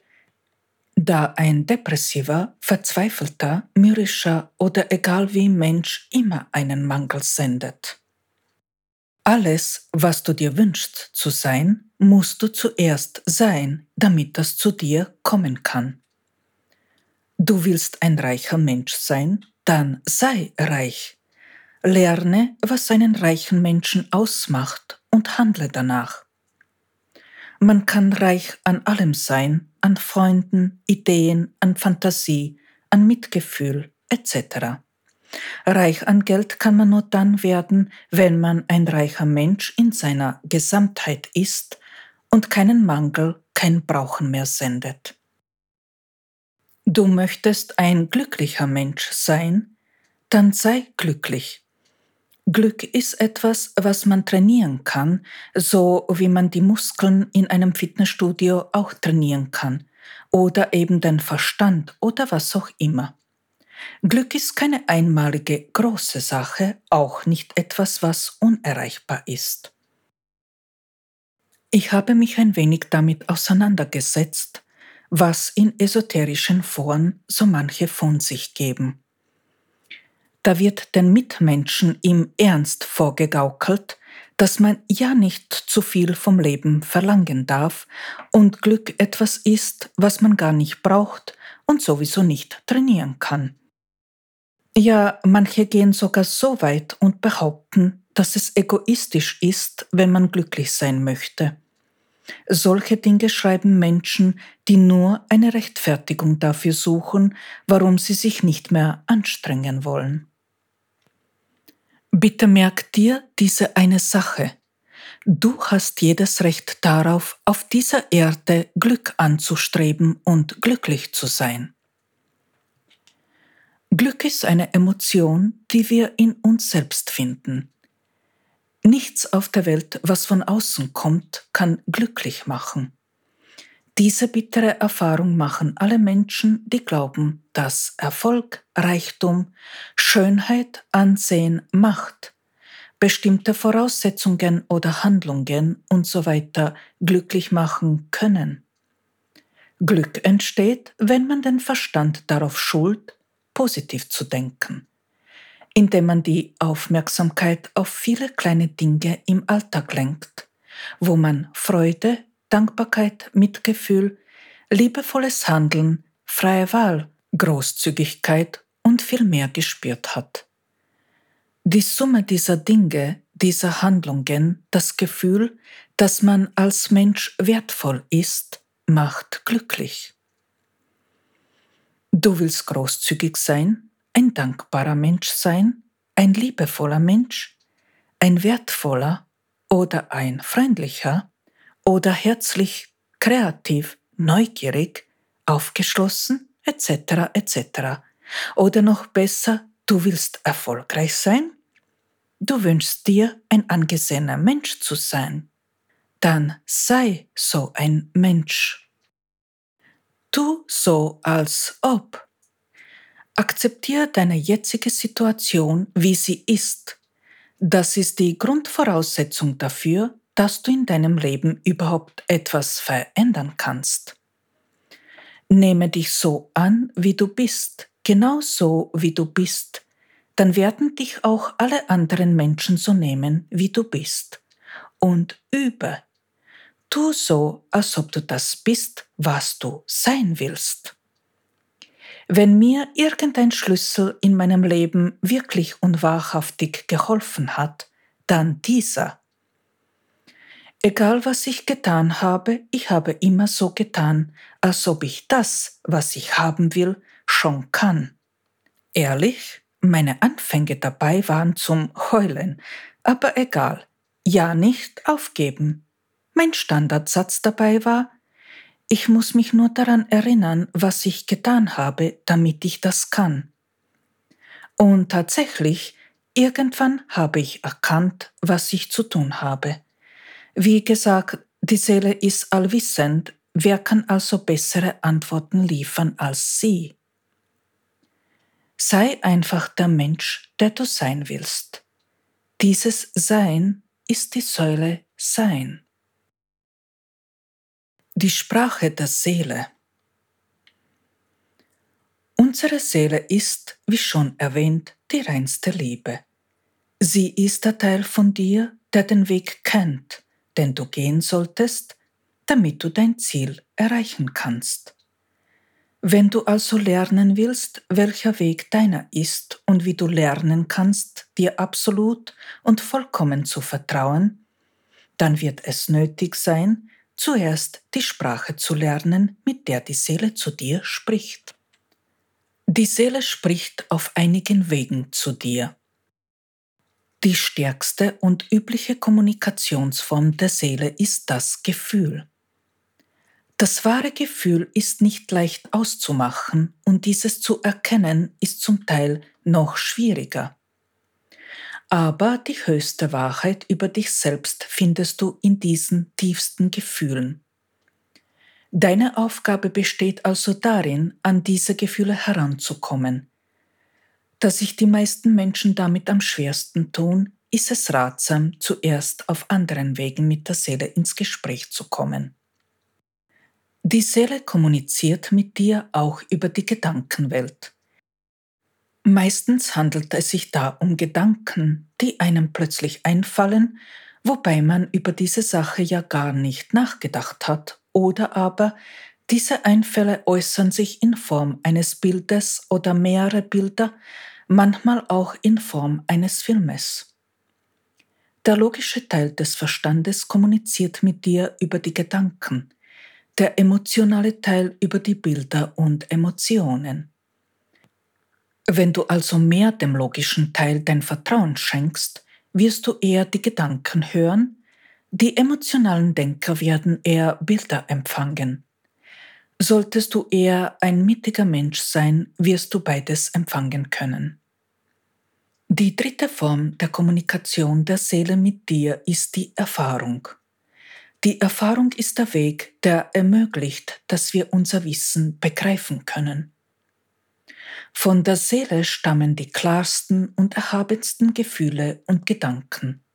da ein depressiver, verzweifelter, mürrischer oder egal wie Mensch immer einen Mangel sendet. Alles, was du dir wünschst zu sein, musst du zuerst sein, damit das zu dir kommen kann. Du willst ein reicher Mensch sein, dann sei reich. Lerne, was einen reichen Menschen ausmacht und handle danach. Man kann reich an allem sein, an Freunden, Ideen, an Fantasie, an Mitgefühl etc. Reich an Geld kann man nur dann werden, wenn man ein reicher Mensch in seiner Gesamtheit ist und keinen Mangel, kein Brauchen mehr sendet. Du möchtest ein glücklicher Mensch sein, dann sei glücklich. Glück ist etwas, was man trainieren kann, so wie man die Muskeln in einem Fitnessstudio auch trainieren kann, oder eben den Verstand oder was auch immer. Glück ist keine einmalige große Sache, auch nicht etwas, was unerreichbar ist. Ich habe mich ein wenig damit auseinandergesetzt, was in esoterischen Foren so manche von sich geben. Da wird den Mitmenschen im Ernst vorgegaukelt, dass man ja nicht zu viel vom Leben verlangen darf und Glück etwas ist, was man gar nicht braucht und sowieso nicht trainieren kann. Ja, manche gehen sogar so weit und behaupten, dass es egoistisch ist, wenn man glücklich sein möchte. Solche Dinge schreiben Menschen, die nur eine Rechtfertigung dafür suchen, warum sie sich nicht mehr anstrengen wollen. Bitte merk dir diese eine Sache. Du hast jedes Recht darauf, auf dieser Erde Glück anzustreben und glücklich zu sein. Glück ist eine Emotion, die wir in uns selbst finden. Nichts auf der Welt, was von außen kommt, kann glücklich machen. Diese bittere Erfahrung machen alle Menschen, die glauben, dass Erfolg, Reichtum, Schönheit, Ansehen, Macht, bestimmte Voraussetzungen oder Handlungen usw. So glücklich machen können. Glück entsteht, wenn man den Verstand darauf schult, positiv zu denken, indem man die Aufmerksamkeit auf viele kleine Dinge im Alltag lenkt, wo man Freude, Dankbarkeit, Mitgefühl, liebevolles Handeln, freie Wahl, Großzügigkeit und viel mehr gespürt hat. Die Summe dieser Dinge, dieser Handlungen, das Gefühl, dass man als Mensch wertvoll ist, macht glücklich. Du willst großzügig sein, ein dankbarer Mensch sein, ein liebevoller Mensch, ein wertvoller oder ein freundlicher, oder herzlich, kreativ, neugierig, aufgeschlossen, etc. etc. Oder noch besser, du willst erfolgreich sein? Du wünschst dir, ein angesehener Mensch zu sein. Dann sei so ein Mensch. Tu so, als ob. Akzeptiere deine jetzige Situation, wie sie ist. Das ist die Grundvoraussetzung dafür, dass du in deinem Leben überhaupt etwas verändern kannst. Nehme dich so an, wie du bist, genau so, wie du bist, dann werden dich auch alle anderen Menschen so nehmen, wie du bist. Und übe. Tu so, als ob du das bist, was du sein willst. Wenn mir irgendein Schlüssel in meinem Leben wirklich und wahrhaftig geholfen hat, dann dieser. Egal was ich getan habe, ich habe immer so getan, als ob ich das, was ich haben will, schon kann. Ehrlich, meine Anfänge dabei waren zum Heulen, aber egal, ja nicht aufgeben. Mein Standardsatz dabei war, ich muss mich nur daran erinnern, was ich getan habe, damit ich das kann. Und tatsächlich, irgendwann habe ich erkannt, was ich zu tun habe. Wie gesagt, die Seele ist allwissend, wer kann also bessere Antworten liefern als sie? Sei einfach der Mensch, der du sein willst. Dieses Sein ist die Säule Sein. Die Sprache der Seele. Unsere Seele ist, wie schon erwähnt, die reinste Liebe. Sie ist der Teil von dir, der den Weg kennt, den du gehen solltest, damit du dein Ziel erreichen kannst. Wenn du also lernen willst, welcher Weg deiner ist und wie du lernen kannst, dir absolut und vollkommen zu vertrauen, dann wird es nötig sein, zuerst die Sprache zu lernen, mit der die Seele zu dir spricht. Die Seele spricht auf einigen Wegen zu dir. Die stärkste und übliche Kommunikationsform der Seele ist das Gefühl. Das wahre Gefühl ist nicht leicht auszumachen und dieses zu erkennen ist zum Teil noch schwieriger. Aber die höchste Wahrheit über dich selbst findest du in diesen tiefsten Gefühlen. Deine Aufgabe besteht also darin, an diese Gefühle heranzukommen, Da sich die meisten Menschen damit am schwersten tun, ist es ratsam, zuerst auf anderen Wegen mit der Seele ins Gespräch zu kommen. Die Seele kommuniziert mit dir auch über die Gedankenwelt. Meistens handelt es sich da um Gedanken, die einem plötzlich einfallen, wobei man über diese Sache ja gar nicht nachgedacht hat, oder aber diese Einfälle äußern sich in Form eines Bildes oder mehrere Bilder, manchmal auch in Form eines Filmes. Der logische Teil des Verstandes kommuniziert mit dir über die Gedanken, der emotionale Teil über die Bilder und Emotionen. Wenn du also mehr dem logischen Teil dein Vertrauen schenkst, wirst du eher die Gedanken hören, die emotionalen Denker werden eher Bilder empfangen. Solltest du eher ein mittiger Mensch sein, wirst du beides empfangen können. Die dritte Form der Kommunikation der Seele mit dir ist die Erfahrung. Die Erfahrung ist der Weg, der ermöglicht, dass wir unser Wissen begreifen können. Von der Seele stammen die klarsten und erhabensten Gefühle und Gedanken.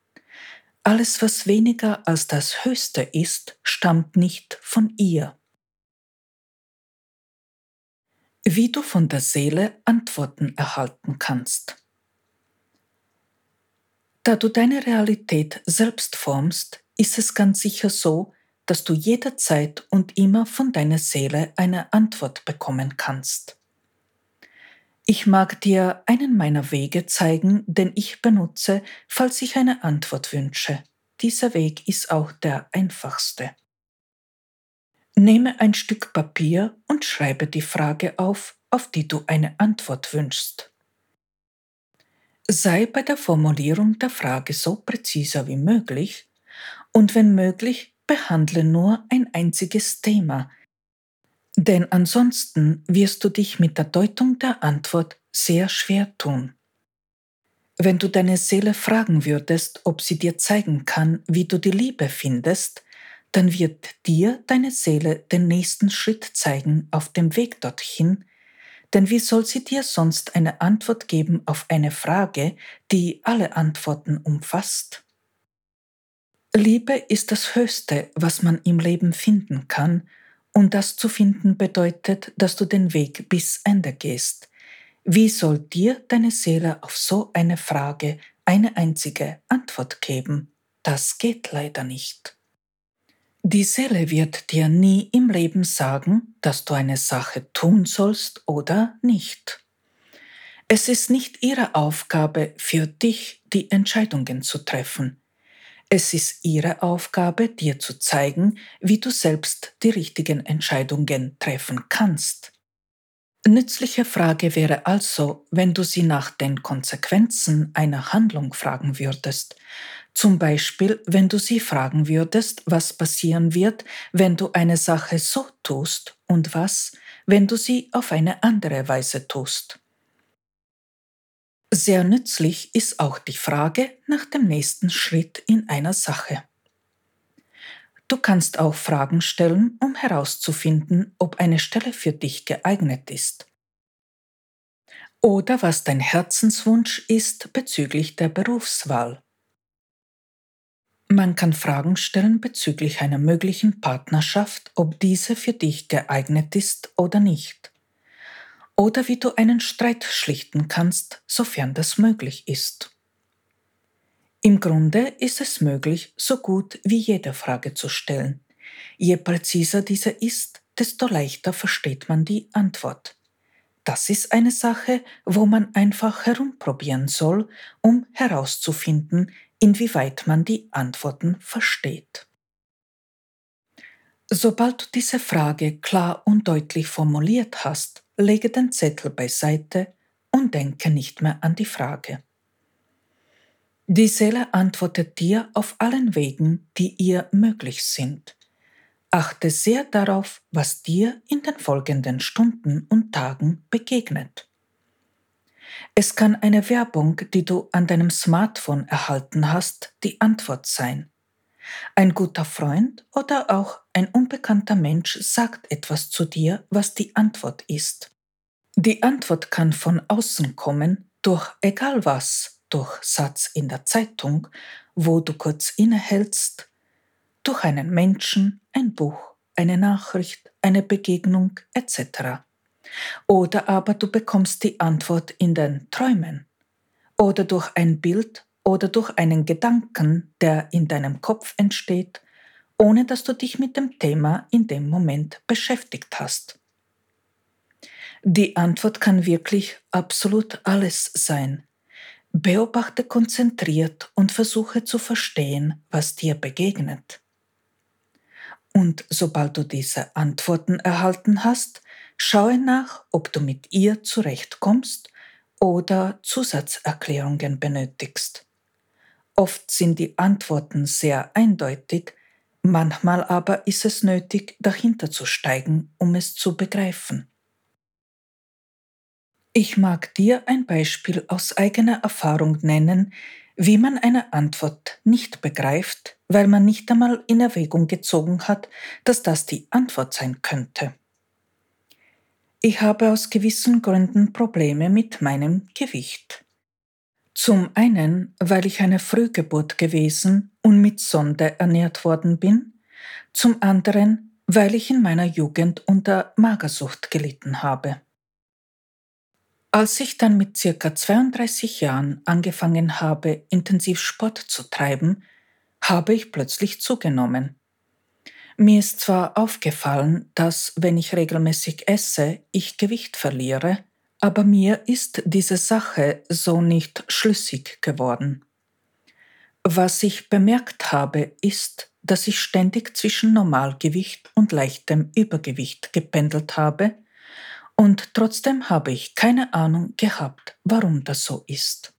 Alles, was weniger als das Höchste ist, stammt nicht von ihr. Wie du von der Seele Antworten erhalten kannst. Da du deine Realität selbst formst, ist es ganz sicher so, dass du jederzeit und immer von deiner Seele eine Antwort bekommen kannst. Ich mag dir einen meiner Wege zeigen, den ich benutze, falls ich eine Antwort wünsche. Dieser Weg ist auch der einfachste. Nehme ein Stück Papier und schreibe die Frage auf, auf die du eine Antwort wünschst. Sei bei der Formulierung der Frage so präziser wie möglich und wenn möglich behandle nur ein einziges Thema, denn ansonsten wirst du dich mit der Deutung der Antwort sehr schwer tun. Wenn du deine Seele fragen würdest, ob sie dir zeigen kann, wie du die Liebe findest, dann wird dir deine Seele den nächsten Schritt zeigen auf dem Weg dorthin, denn wie soll sie dir sonst eine Antwort geben auf eine Frage, die alle Antworten umfasst? Liebe ist das Höchste, was man im Leben finden kann, und das zu finden bedeutet, dass du den Weg bis Ende gehst. Wie soll dir deine Seele auf so eine Frage eine einzige Antwort geben? Das geht leider nicht. Die Seele wird dir nie im Leben sagen, dass du eine Sache tun sollst oder nicht. Es ist nicht ihre Aufgabe, für dich die Entscheidungen zu treffen. Es ist ihre Aufgabe, dir zu zeigen, wie du selbst die richtigen Entscheidungen treffen kannst. Nützliche Frage wäre also, wenn du sie nach den Konsequenzen einer Handlung fragen würdest, zum Beispiel, wenn du sie fragen würdest, was passieren wird, wenn du eine Sache so tust und was, wenn du sie auf eine andere Weise tust. Sehr nützlich ist auch die Frage nach dem nächsten Schritt in einer Sache. Du kannst auch Fragen stellen, um herauszufinden, ob eine Stelle für dich geeignet ist. Oder was dein Herzenswunsch ist bezüglich der Berufswahl. Man kann Fragen stellen bezüglich einer möglichen Partnerschaft, ob diese für dich geeignet ist oder nicht. Oder wie du einen Streit schlichten kannst, sofern das möglich ist. Im Grunde ist es möglich, so gut wie jede Frage zu stellen. Je präziser diese ist, desto leichter versteht man die Antwort. Das ist eine Sache, wo man einfach herumprobieren soll, um herauszufinden, inwieweit man die Antworten versteht. Sobald du diese Frage klar und deutlich formuliert hast, lege den Zettel beiseite und denke nicht mehr an die Frage. Die Seele antwortet dir auf allen Wegen, die ihr möglich sind. Achte sehr darauf, was dir in den folgenden Stunden und Tagen begegnet. Es kann eine Werbung, die du an deinem Smartphone erhalten hast, die Antwort sein. Ein guter Freund oder auch ein unbekannter Mensch sagt etwas zu dir, was die Antwort ist. Die Antwort kann von außen kommen, durch egal was, durch Satz in der Zeitung, wo du kurz innehältst, durch einen Menschen, ein Buch, eine Nachricht, eine Begegnung etc. Oder aber du bekommst die Antwort in den Träumen oder durch ein Bild oder durch einen Gedanken, der in deinem Kopf entsteht, ohne dass du dich mit dem Thema in dem Moment beschäftigt hast. Die Antwort kann wirklich absolut alles sein. Beobachte konzentriert und versuche zu verstehen, was dir begegnet. Und sobald du diese Antworten erhalten hast, schaue nach, ob du mit ihr zurechtkommst oder Zusatzerklärungen benötigst. Oft sind die Antworten sehr eindeutig, manchmal aber ist es nötig, dahinter zu steigen, um es zu begreifen. Ich mag dir ein Beispiel aus eigener Erfahrung nennen, wie man eine Antwort nicht begreift, weil man nicht einmal in Erwägung gezogen hat, dass das die Antwort sein könnte. Ich habe aus gewissen Gründen Probleme mit meinem Gewicht. Zum einen, weil ich eine Frühgeburt gewesen und mit Sonde ernährt worden bin, zum anderen, weil ich in meiner Jugend unter Magersucht gelitten habe. Als ich dann mit circa 32 Jahren angefangen habe, intensiv Sport zu treiben, habe ich plötzlich zugenommen. Mir ist zwar aufgefallen, dass, wenn ich regelmäßig esse, ich Gewicht verliere, aber mir ist diese Sache so nicht schlüssig geworden. Was ich bemerkt habe, ist, dass ich ständig zwischen Normalgewicht und leichtem Übergewicht gependelt habe, und trotzdem habe ich keine Ahnung gehabt, warum das so ist.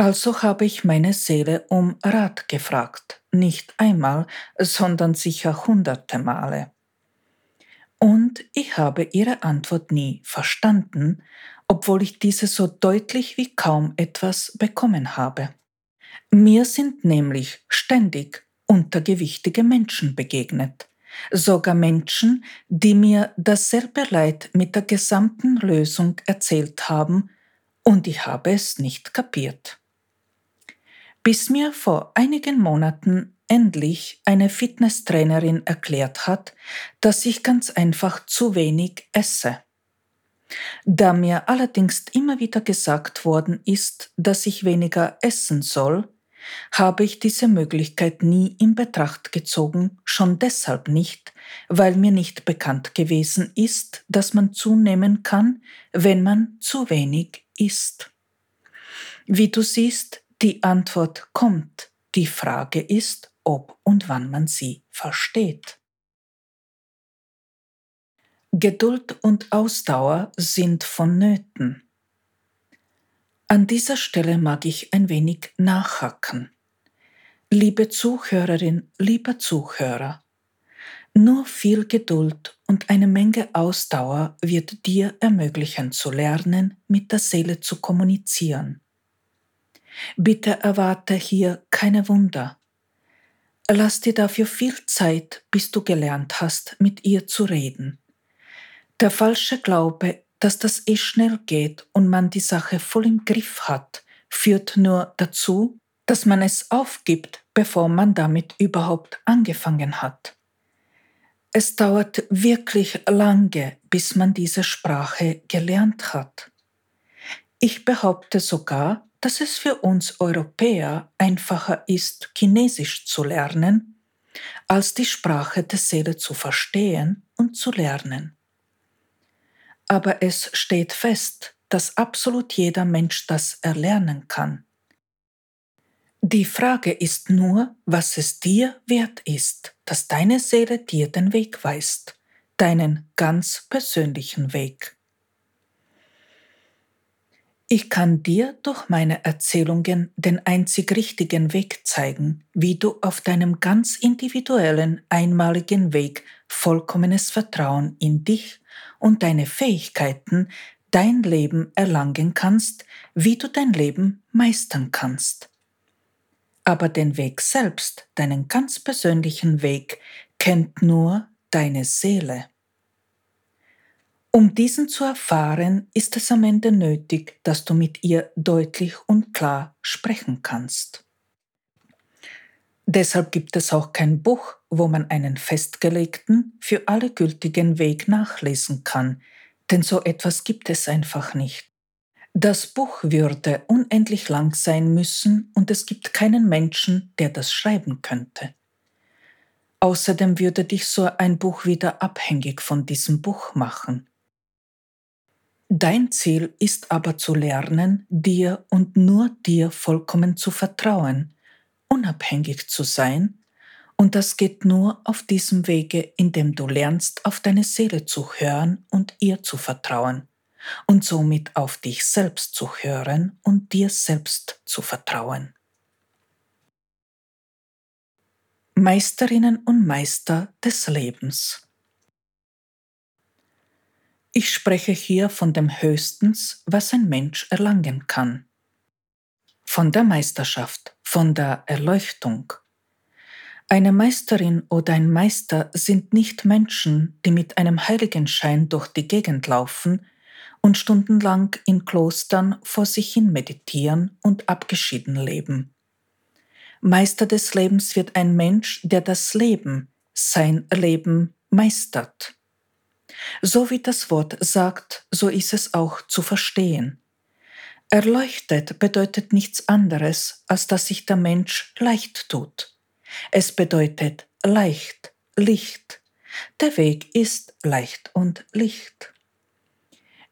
Also habe ich meine Seele um Rat gefragt, nicht einmal, sondern sicher hunderte Male. Und ich habe ihre Antwort nie verstanden, obwohl ich diese so deutlich wie kaum etwas bekommen habe. Mir sind nämlich ständig untergewichtige Menschen begegnet, sogar Menschen, die mir dasselbe Leid mit der gesamten Lösung erzählt haben, und ich habe es nicht kapiert bis mir vor einigen Monaten endlich eine Fitnesstrainerin erklärt hat, dass ich ganz einfach zu wenig esse. Da mir allerdings immer wieder gesagt worden ist, dass ich weniger essen soll, habe ich diese Möglichkeit nie in Betracht gezogen, schon deshalb nicht, weil mir nicht bekannt gewesen ist, dass man zunehmen kann, wenn man zu wenig isst. Wie du siehst, die Antwort kommt. Die Frage ist, ob und wann man sie versteht. Geduld und Ausdauer sind vonnöten. An dieser Stelle mag ich ein wenig nachhacken. Liebe Zuhörerin, lieber Zuhörer, nur viel Geduld und eine Menge Ausdauer wird dir ermöglichen zu lernen, mit der Seele zu kommunizieren. Bitte erwarte hier keine Wunder. Lass dir dafür viel Zeit, bis du gelernt hast, mit ihr zu reden. Der falsche Glaube, dass das eh schnell geht und man die Sache voll im Griff hat, führt nur dazu, dass man es aufgibt, bevor man damit überhaupt angefangen hat. Es dauert wirklich lange, bis man diese Sprache gelernt hat. Ich behaupte sogar, dass es für uns Europäer einfacher ist, Chinesisch zu lernen, als die Sprache der Seele zu verstehen und zu lernen. Aber es steht fest, dass absolut jeder Mensch das erlernen kann. Die Frage ist nur, was es dir wert ist, dass deine Seele dir den Weg weist, deinen ganz persönlichen Weg. Ich kann dir durch meine Erzählungen den einzig richtigen Weg zeigen, wie du auf deinem ganz individuellen, einmaligen Weg vollkommenes Vertrauen in dich und deine Fähigkeiten, dein Leben erlangen kannst, wie du dein Leben meistern kannst. Aber den Weg selbst, deinen ganz persönlichen Weg, kennt nur deine Seele. Um diesen zu erfahren, ist es am Ende nötig, dass du mit ihr deutlich und klar sprechen kannst. Deshalb gibt es auch kein Buch, wo man einen festgelegten, für alle gültigen Weg nachlesen kann, denn so etwas gibt es einfach nicht. Das Buch würde unendlich lang sein müssen und es gibt keinen Menschen, der das schreiben könnte. Außerdem würde dich so ein Buch wieder abhängig von diesem Buch machen. Dein Ziel ist aber zu lernen, dir und nur dir vollkommen zu vertrauen, unabhängig zu sein, und das geht nur auf diesem Wege, indem du lernst, auf deine Seele zu hören und ihr zu vertrauen und somit auf dich selbst zu hören und dir selbst zu vertrauen. Meisterinnen und Meister des Lebens ich spreche hier von dem Höchstens, was ein Mensch erlangen kann. Von der Meisterschaft, von der Erleuchtung. Eine Meisterin oder ein Meister sind nicht Menschen, die mit einem Heiligenschein durch die Gegend laufen und stundenlang in Klostern vor sich hin meditieren und abgeschieden leben. Meister des Lebens wird ein Mensch, der das Leben, sein Leben meistert. So wie das Wort sagt, so ist es auch zu verstehen. Erleuchtet bedeutet nichts anderes, als dass sich der Mensch leicht tut. Es bedeutet leicht, Licht. Der Weg ist leicht und Licht.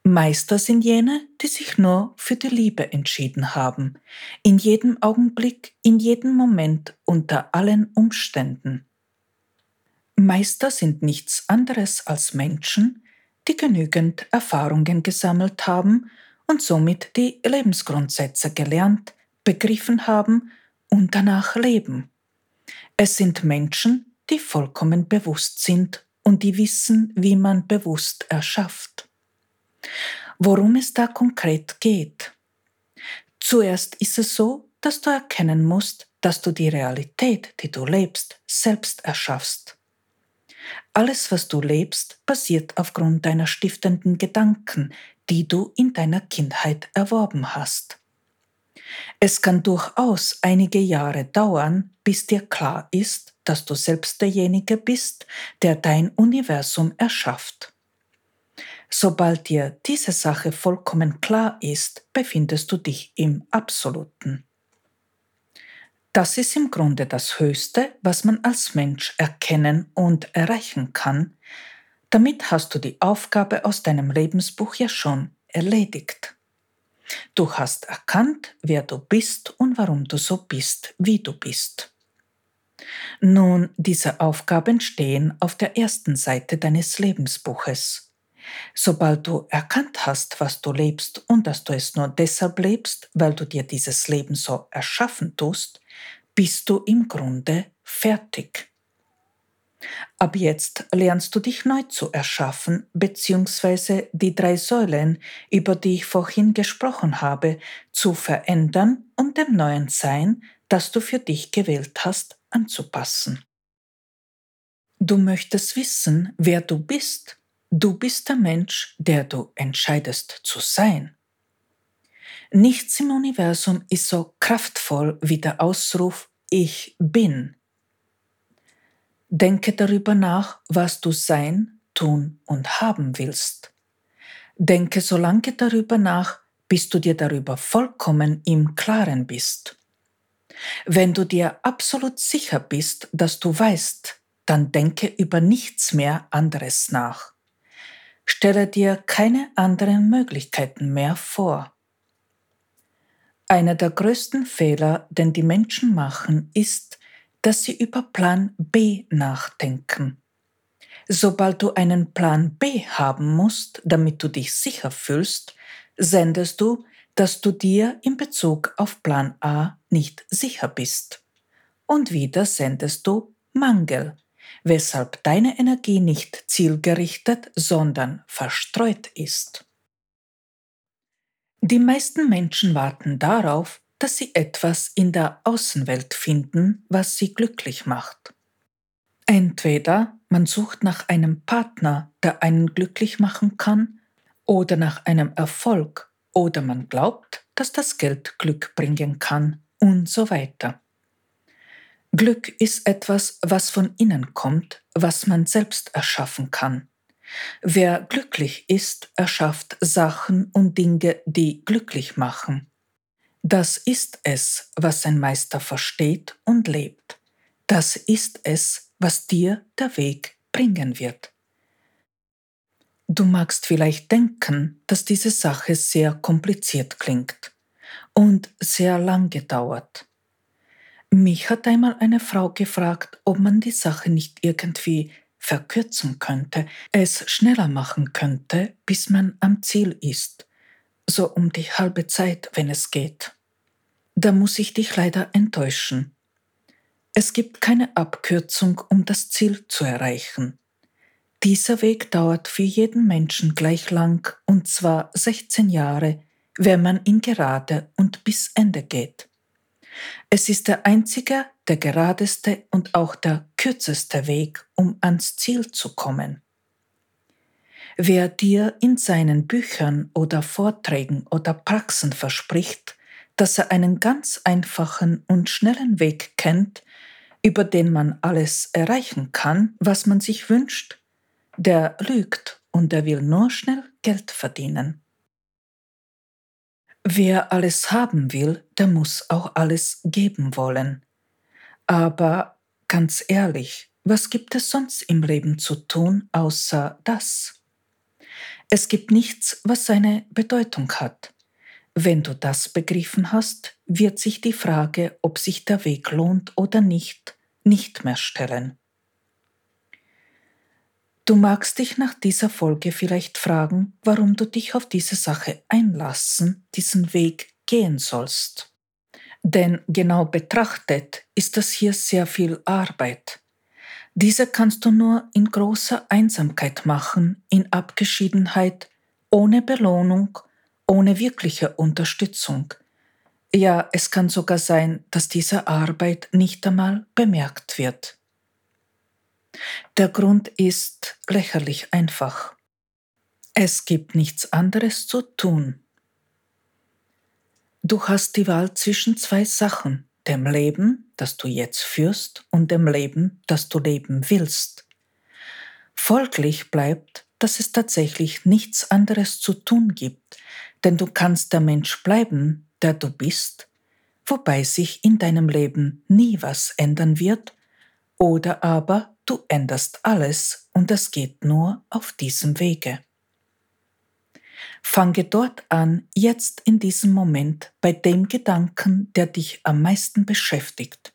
Meister sind jene, die sich nur für die Liebe entschieden haben, in jedem Augenblick, in jedem Moment, unter allen Umständen. Meister sind nichts anderes als Menschen, die genügend Erfahrungen gesammelt haben und somit die Lebensgrundsätze gelernt, begriffen haben und danach leben. Es sind Menschen, die vollkommen bewusst sind und die wissen, wie man bewusst erschafft. Worum es da konkret geht. Zuerst ist es so, dass du erkennen musst, dass du die Realität, die du lebst, selbst erschaffst. Alles, was du lebst, basiert aufgrund deiner stiftenden Gedanken, die du in deiner Kindheit erworben hast. Es kann durchaus einige Jahre dauern, bis dir klar ist, dass du selbst derjenige bist, der dein Universum erschafft. Sobald dir diese Sache vollkommen klar ist, befindest du dich im Absoluten. Das ist im Grunde das Höchste, was man als Mensch erkennen und erreichen kann. Damit hast du die Aufgabe aus deinem Lebensbuch ja schon erledigt. Du hast erkannt, wer du bist und warum du so bist, wie du bist. Nun, diese Aufgaben stehen auf der ersten Seite deines Lebensbuches. Sobald du erkannt hast, was du lebst und dass du es nur deshalb lebst, weil du dir dieses Leben so erschaffen tust, bist du im Grunde fertig. Ab jetzt lernst du dich neu zu erschaffen, beziehungsweise die drei Säulen, über die ich vorhin gesprochen habe, zu verändern und dem neuen Sein, das du für dich gewählt hast, anzupassen. Du möchtest wissen, wer du bist. Du bist der Mensch, der du entscheidest zu sein. Nichts im Universum ist so kraftvoll wie der Ausruf Ich bin. Denke darüber nach, was du sein, tun und haben willst. Denke so lange darüber nach, bis du dir darüber vollkommen im Klaren bist. Wenn du dir absolut sicher bist, dass du weißt, dann denke über nichts mehr anderes nach. Stelle dir keine anderen Möglichkeiten mehr vor. Einer der größten Fehler, den die Menschen machen, ist, dass sie über Plan B nachdenken. Sobald du einen Plan B haben musst, damit du dich sicher fühlst, sendest du, dass du dir in Bezug auf Plan A nicht sicher bist. Und wieder sendest du Mangel, weshalb deine Energie nicht zielgerichtet, sondern verstreut ist. Die meisten Menschen warten darauf, dass sie etwas in der Außenwelt finden, was sie glücklich macht. Entweder man sucht nach einem Partner, der einen glücklich machen kann, oder nach einem Erfolg, oder man glaubt, dass das Geld Glück bringen kann, und so weiter. Glück ist etwas, was von innen kommt, was man selbst erschaffen kann. Wer glücklich ist, erschafft Sachen und Dinge, die glücklich machen. Das ist es, was ein Meister versteht und lebt. Das ist es, was dir der Weg bringen wird. Du magst vielleicht denken, dass diese Sache sehr kompliziert klingt und sehr lang gedauert. Mich hat einmal eine Frau gefragt, ob man die Sache nicht irgendwie verkürzen könnte, es schneller machen könnte, bis man am Ziel ist, so um die halbe Zeit, wenn es geht. Da muss ich dich leider enttäuschen. Es gibt keine Abkürzung, um das Ziel zu erreichen. Dieser Weg dauert für jeden Menschen gleich lang, und zwar 16 Jahre, wenn man ihn gerade und bis Ende geht. Es ist der einzige, der geradeste und auch der kürzeste Weg, um ans Ziel zu kommen. Wer dir in seinen Büchern oder Vorträgen oder Praxen verspricht, dass er einen ganz einfachen und schnellen Weg kennt, über den man alles erreichen kann, was man sich wünscht, der lügt und der will nur schnell Geld verdienen. Wer alles haben will, der muss auch alles geben wollen. Aber ganz ehrlich, was gibt es sonst im Leben zu tun außer das? Es gibt nichts, was seine Bedeutung hat. Wenn du das begriffen hast, wird sich die Frage, ob sich der Weg lohnt oder nicht, nicht mehr stellen. Du magst dich nach dieser Folge vielleicht fragen, warum du dich auf diese Sache einlassen, diesen Weg gehen sollst. Denn genau betrachtet ist das hier sehr viel Arbeit. Diese kannst du nur in großer Einsamkeit machen, in Abgeschiedenheit, ohne Belohnung, ohne wirkliche Unterstützung. Ja, es kann sogar sein, dass diese Arbeit nicht einmal bemerkt wird. Der Grund ist lächerlich einfach. Es gibt nichts anderes zu tun. Du hast die Wahl zwischen zwei Sachen, dem Leben, das du jetzt führst, und dem Leben, das du leben willst. Folglich bleibt, dass es tatsächlich nichts anderes zu tun gibt, denn du kannst der Mensch bleiben, der du bist, wobei sich in deinem Leben nie was ändern wird, oder aber Du änderst alles und das geht nur auf diesem Wege. Fange dort an, jetzt in diesem Moment, bei dem Gedanken, der dich am meisten beschäftigt.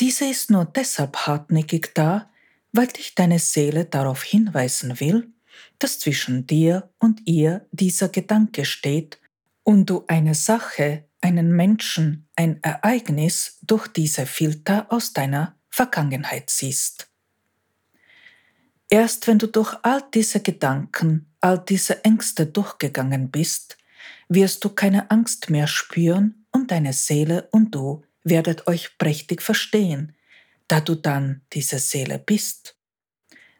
Diese ist nur deshalb hartnäckig da, weil dich deine Seele darauf hinweisen will, dass zwischen dir und ihr dieser Gedanke steht und du eine Sache, einen Menschen, ein Ereignis durch diese Filter aus deiner Vergangenheit siehst. Erst wenn du durch all diese Gedanken, all diese Ängste durchgegangen bist, wirst du keine Angst mehr spüren und deine Seele und du werdet euch prächtig verstehen, da du dann diese Seele bist.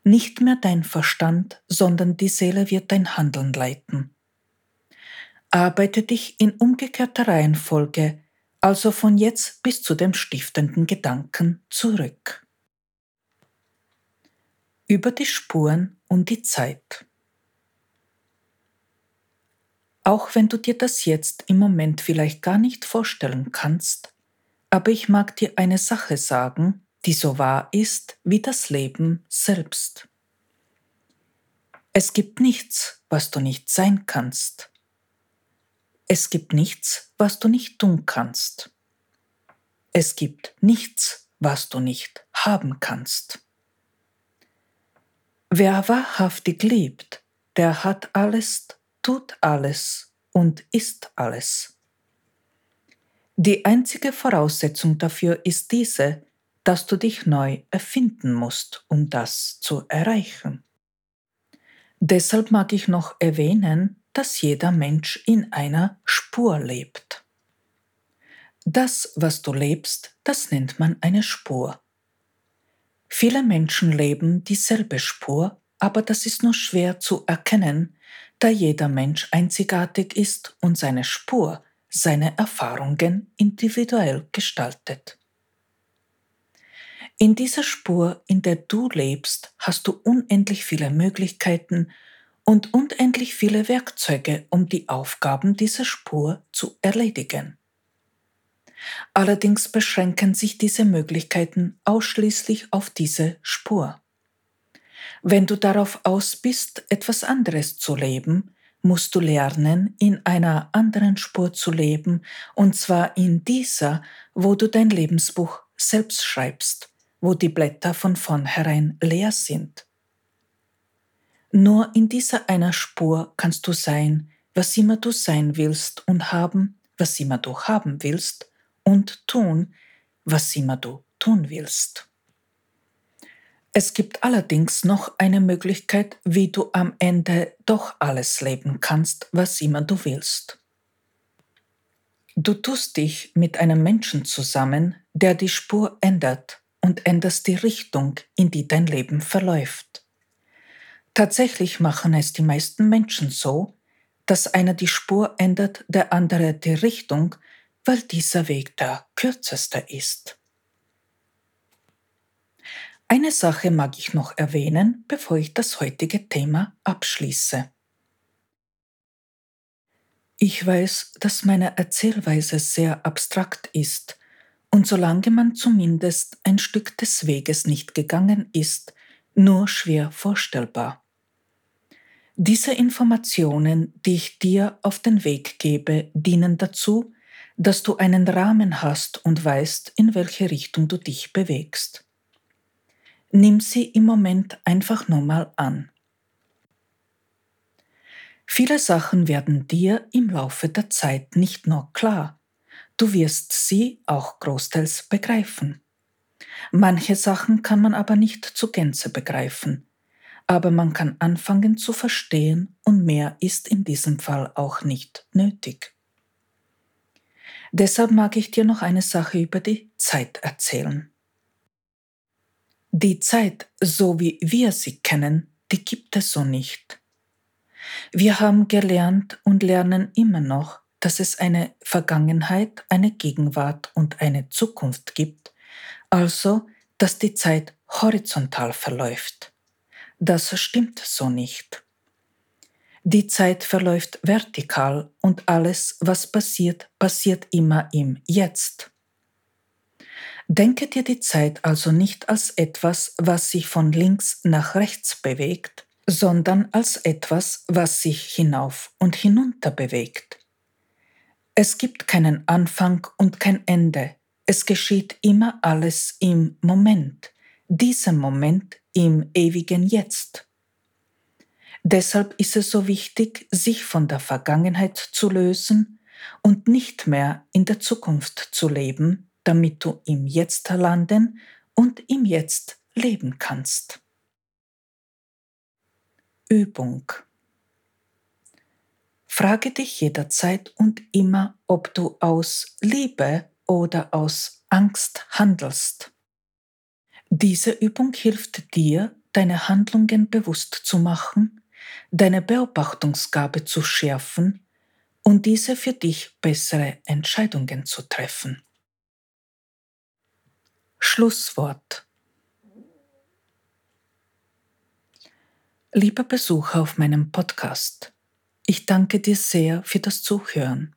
Nicht mehr dein Verstand, sondern die Seele wird dein Handeln leiten. Arbeite dich in umgekehrter Reihenfolge, also von jetzt bis zu dem stiftenden Gedanken zurück über die Spuren und die Zeit. Auch wenn du dir das jetzt im Moment vielleicht gar nicht vorstellen kannst, aber ich mag dir eine Sache sagen, die so wahr ist wie das Leben selbst. Es gibt nichts, was du nicht sein kannst. Es gibt nichts, was du nicht tun kannst. Es gibt nichts, was du nicht haben kannst. Wer wahrhaftig liebt, der hat alles, tut alles und ist alles. Die einzige Voraussetzung dafür ist diese, dass du dich neu erfinden musst, um das zu erreichen. Deshalb mag ich noch erwähnen, dass jeder Mensch in einer Spur lebt. Das, was du lebst, das nennt man eine Spur. Viele Menschen leben dieselbe Spur, aber das ist nur schwer zu erkennen, da jeder Mensch einzigartig ist und seine Spur, seine Erfahrungen individuell gestaltet. In dieser Spur, in der du lebst, hast du unendlich viele Möglichkeiten und unendlich viele Werkzeuge, um die Aufgaben dieser Spur zu erledigen. Allerdings beschränken sich diese Möglichkeiten ausschließlich auf diese Spur. Wenn du darauf aus bist, etwas anderes zu leben, musst du lernen, in einer anderen Spur zu leben, und zwar in dieser, wo du dein Lebensbuch selbst schreibst, wo die Blätter von vornherein leer sind. Nur in dieser einer Spur kannst du sein, was immer du sein willst und haben, was immer du haben willst und tun, was immer du tun willst. Es gibt allerdings noch eine Möglichkeit, wie du am Ende doch alles leben kannst, was immer du willst. Du tust dich mit einem Menschen zusammen, der die Spur ändert und änderst die Richtung, in die dein Leben verläuft. Tatsächlich machen es die meisten Menschen so, dass einer die Spur ändert, der andere die Richtung, weil dieser Weg der kürzeste ist. Eine Sache mag ich noch erwähnen, bevor ich das heutige Thema abschließe. Ich weiß, dass meine Erzählweise sehr abstrakt ist, und solange man zumindest ein Stück des Weges nicht gegangen ist, nur schwer vorstellbar. Diese Informationen, die ich dir auf den Weg gebe, dienen dazu, dass du einen Rahmen hast und weißt, in welche Richtung du dich bewegst. Nimm sie im Moment einfach nur mal an. Viele Sachen werden dir im Laufe der Zeit nicht nur klar, du wirst sie auch großteils begreifen. Manche Sachen kann man aber nicht zu Gänze begreifen, aber man kann anfangen zu verstehen und mehr ist in diesem Fall auch nicht nötig. Deshalb mag ich dir noch eine Sache über die Zeit erzählen. Die Zeit, so wie wir sie kennen, die gibt es so nicht. Wir haben gelernt und lernen immer noch, dass es eine Vergangenheit, eine Gegenwart und eine Zukunft gibt, also dass die Zeit horizontal verläuft. Das stimmt so nicht. Die Zeit verläuft vertikal und alles, was passiert, passiert immer im Jetzt. Denke dir die Zeit also nicht als etwas, was sich von links nach rechts bewegt, sondern als etwas, was sich hinauf und hinunter bewegt. Es gibt keinen Anfang und kein Ende. Es geschieht immer alles im Moment, diesem Moment im ewigen Jetzt. Deshalb ist es so wichtig, sich von der Vergangenheit zu lösen und nicht mehr in der Zukunft zu leben, damit du im Jetzt landen und im Jetzt leben kannst. Übung. Frage dich jederzeit und immer, ob du aus Liebe oder aus Angst handelst. Diese Übung hilft dir, deine Handlungen bewusst zu machen, deine Beobachtungsgabe zu schärfen und diese für dich bessere Entscheidungen zu treffen. Schlusswort Lieber Besucher auf meinem Podcast, ich danke dir sehr für das Zuhören.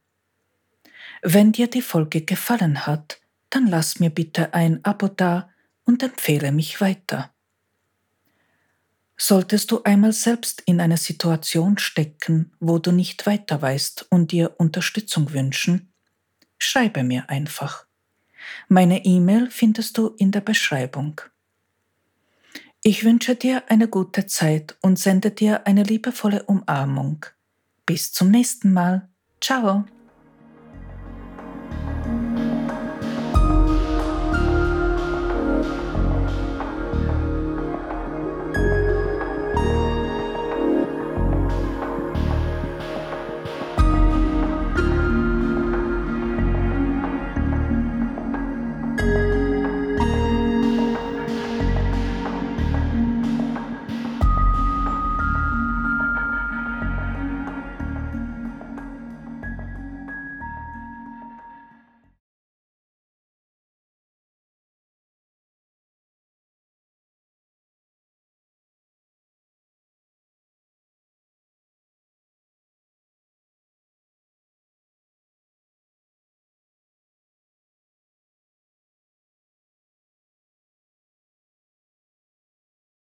Wenn dir die Folge gefallen hat, dann lass mir bitte ein Abo da und empfehle mich weiter. Solltest du einmal selbst in einer Situation stecken, wo du nicht weiter weißt und dir Unterstützung wünschen, schreibe mir einfach. Meine E-Mail findest du in der Beschreibung. Ich wünsche dir eine gute Zeit und sende dir eine liebevolle Umarmung. Bis zum nächsten Mal. Ciao.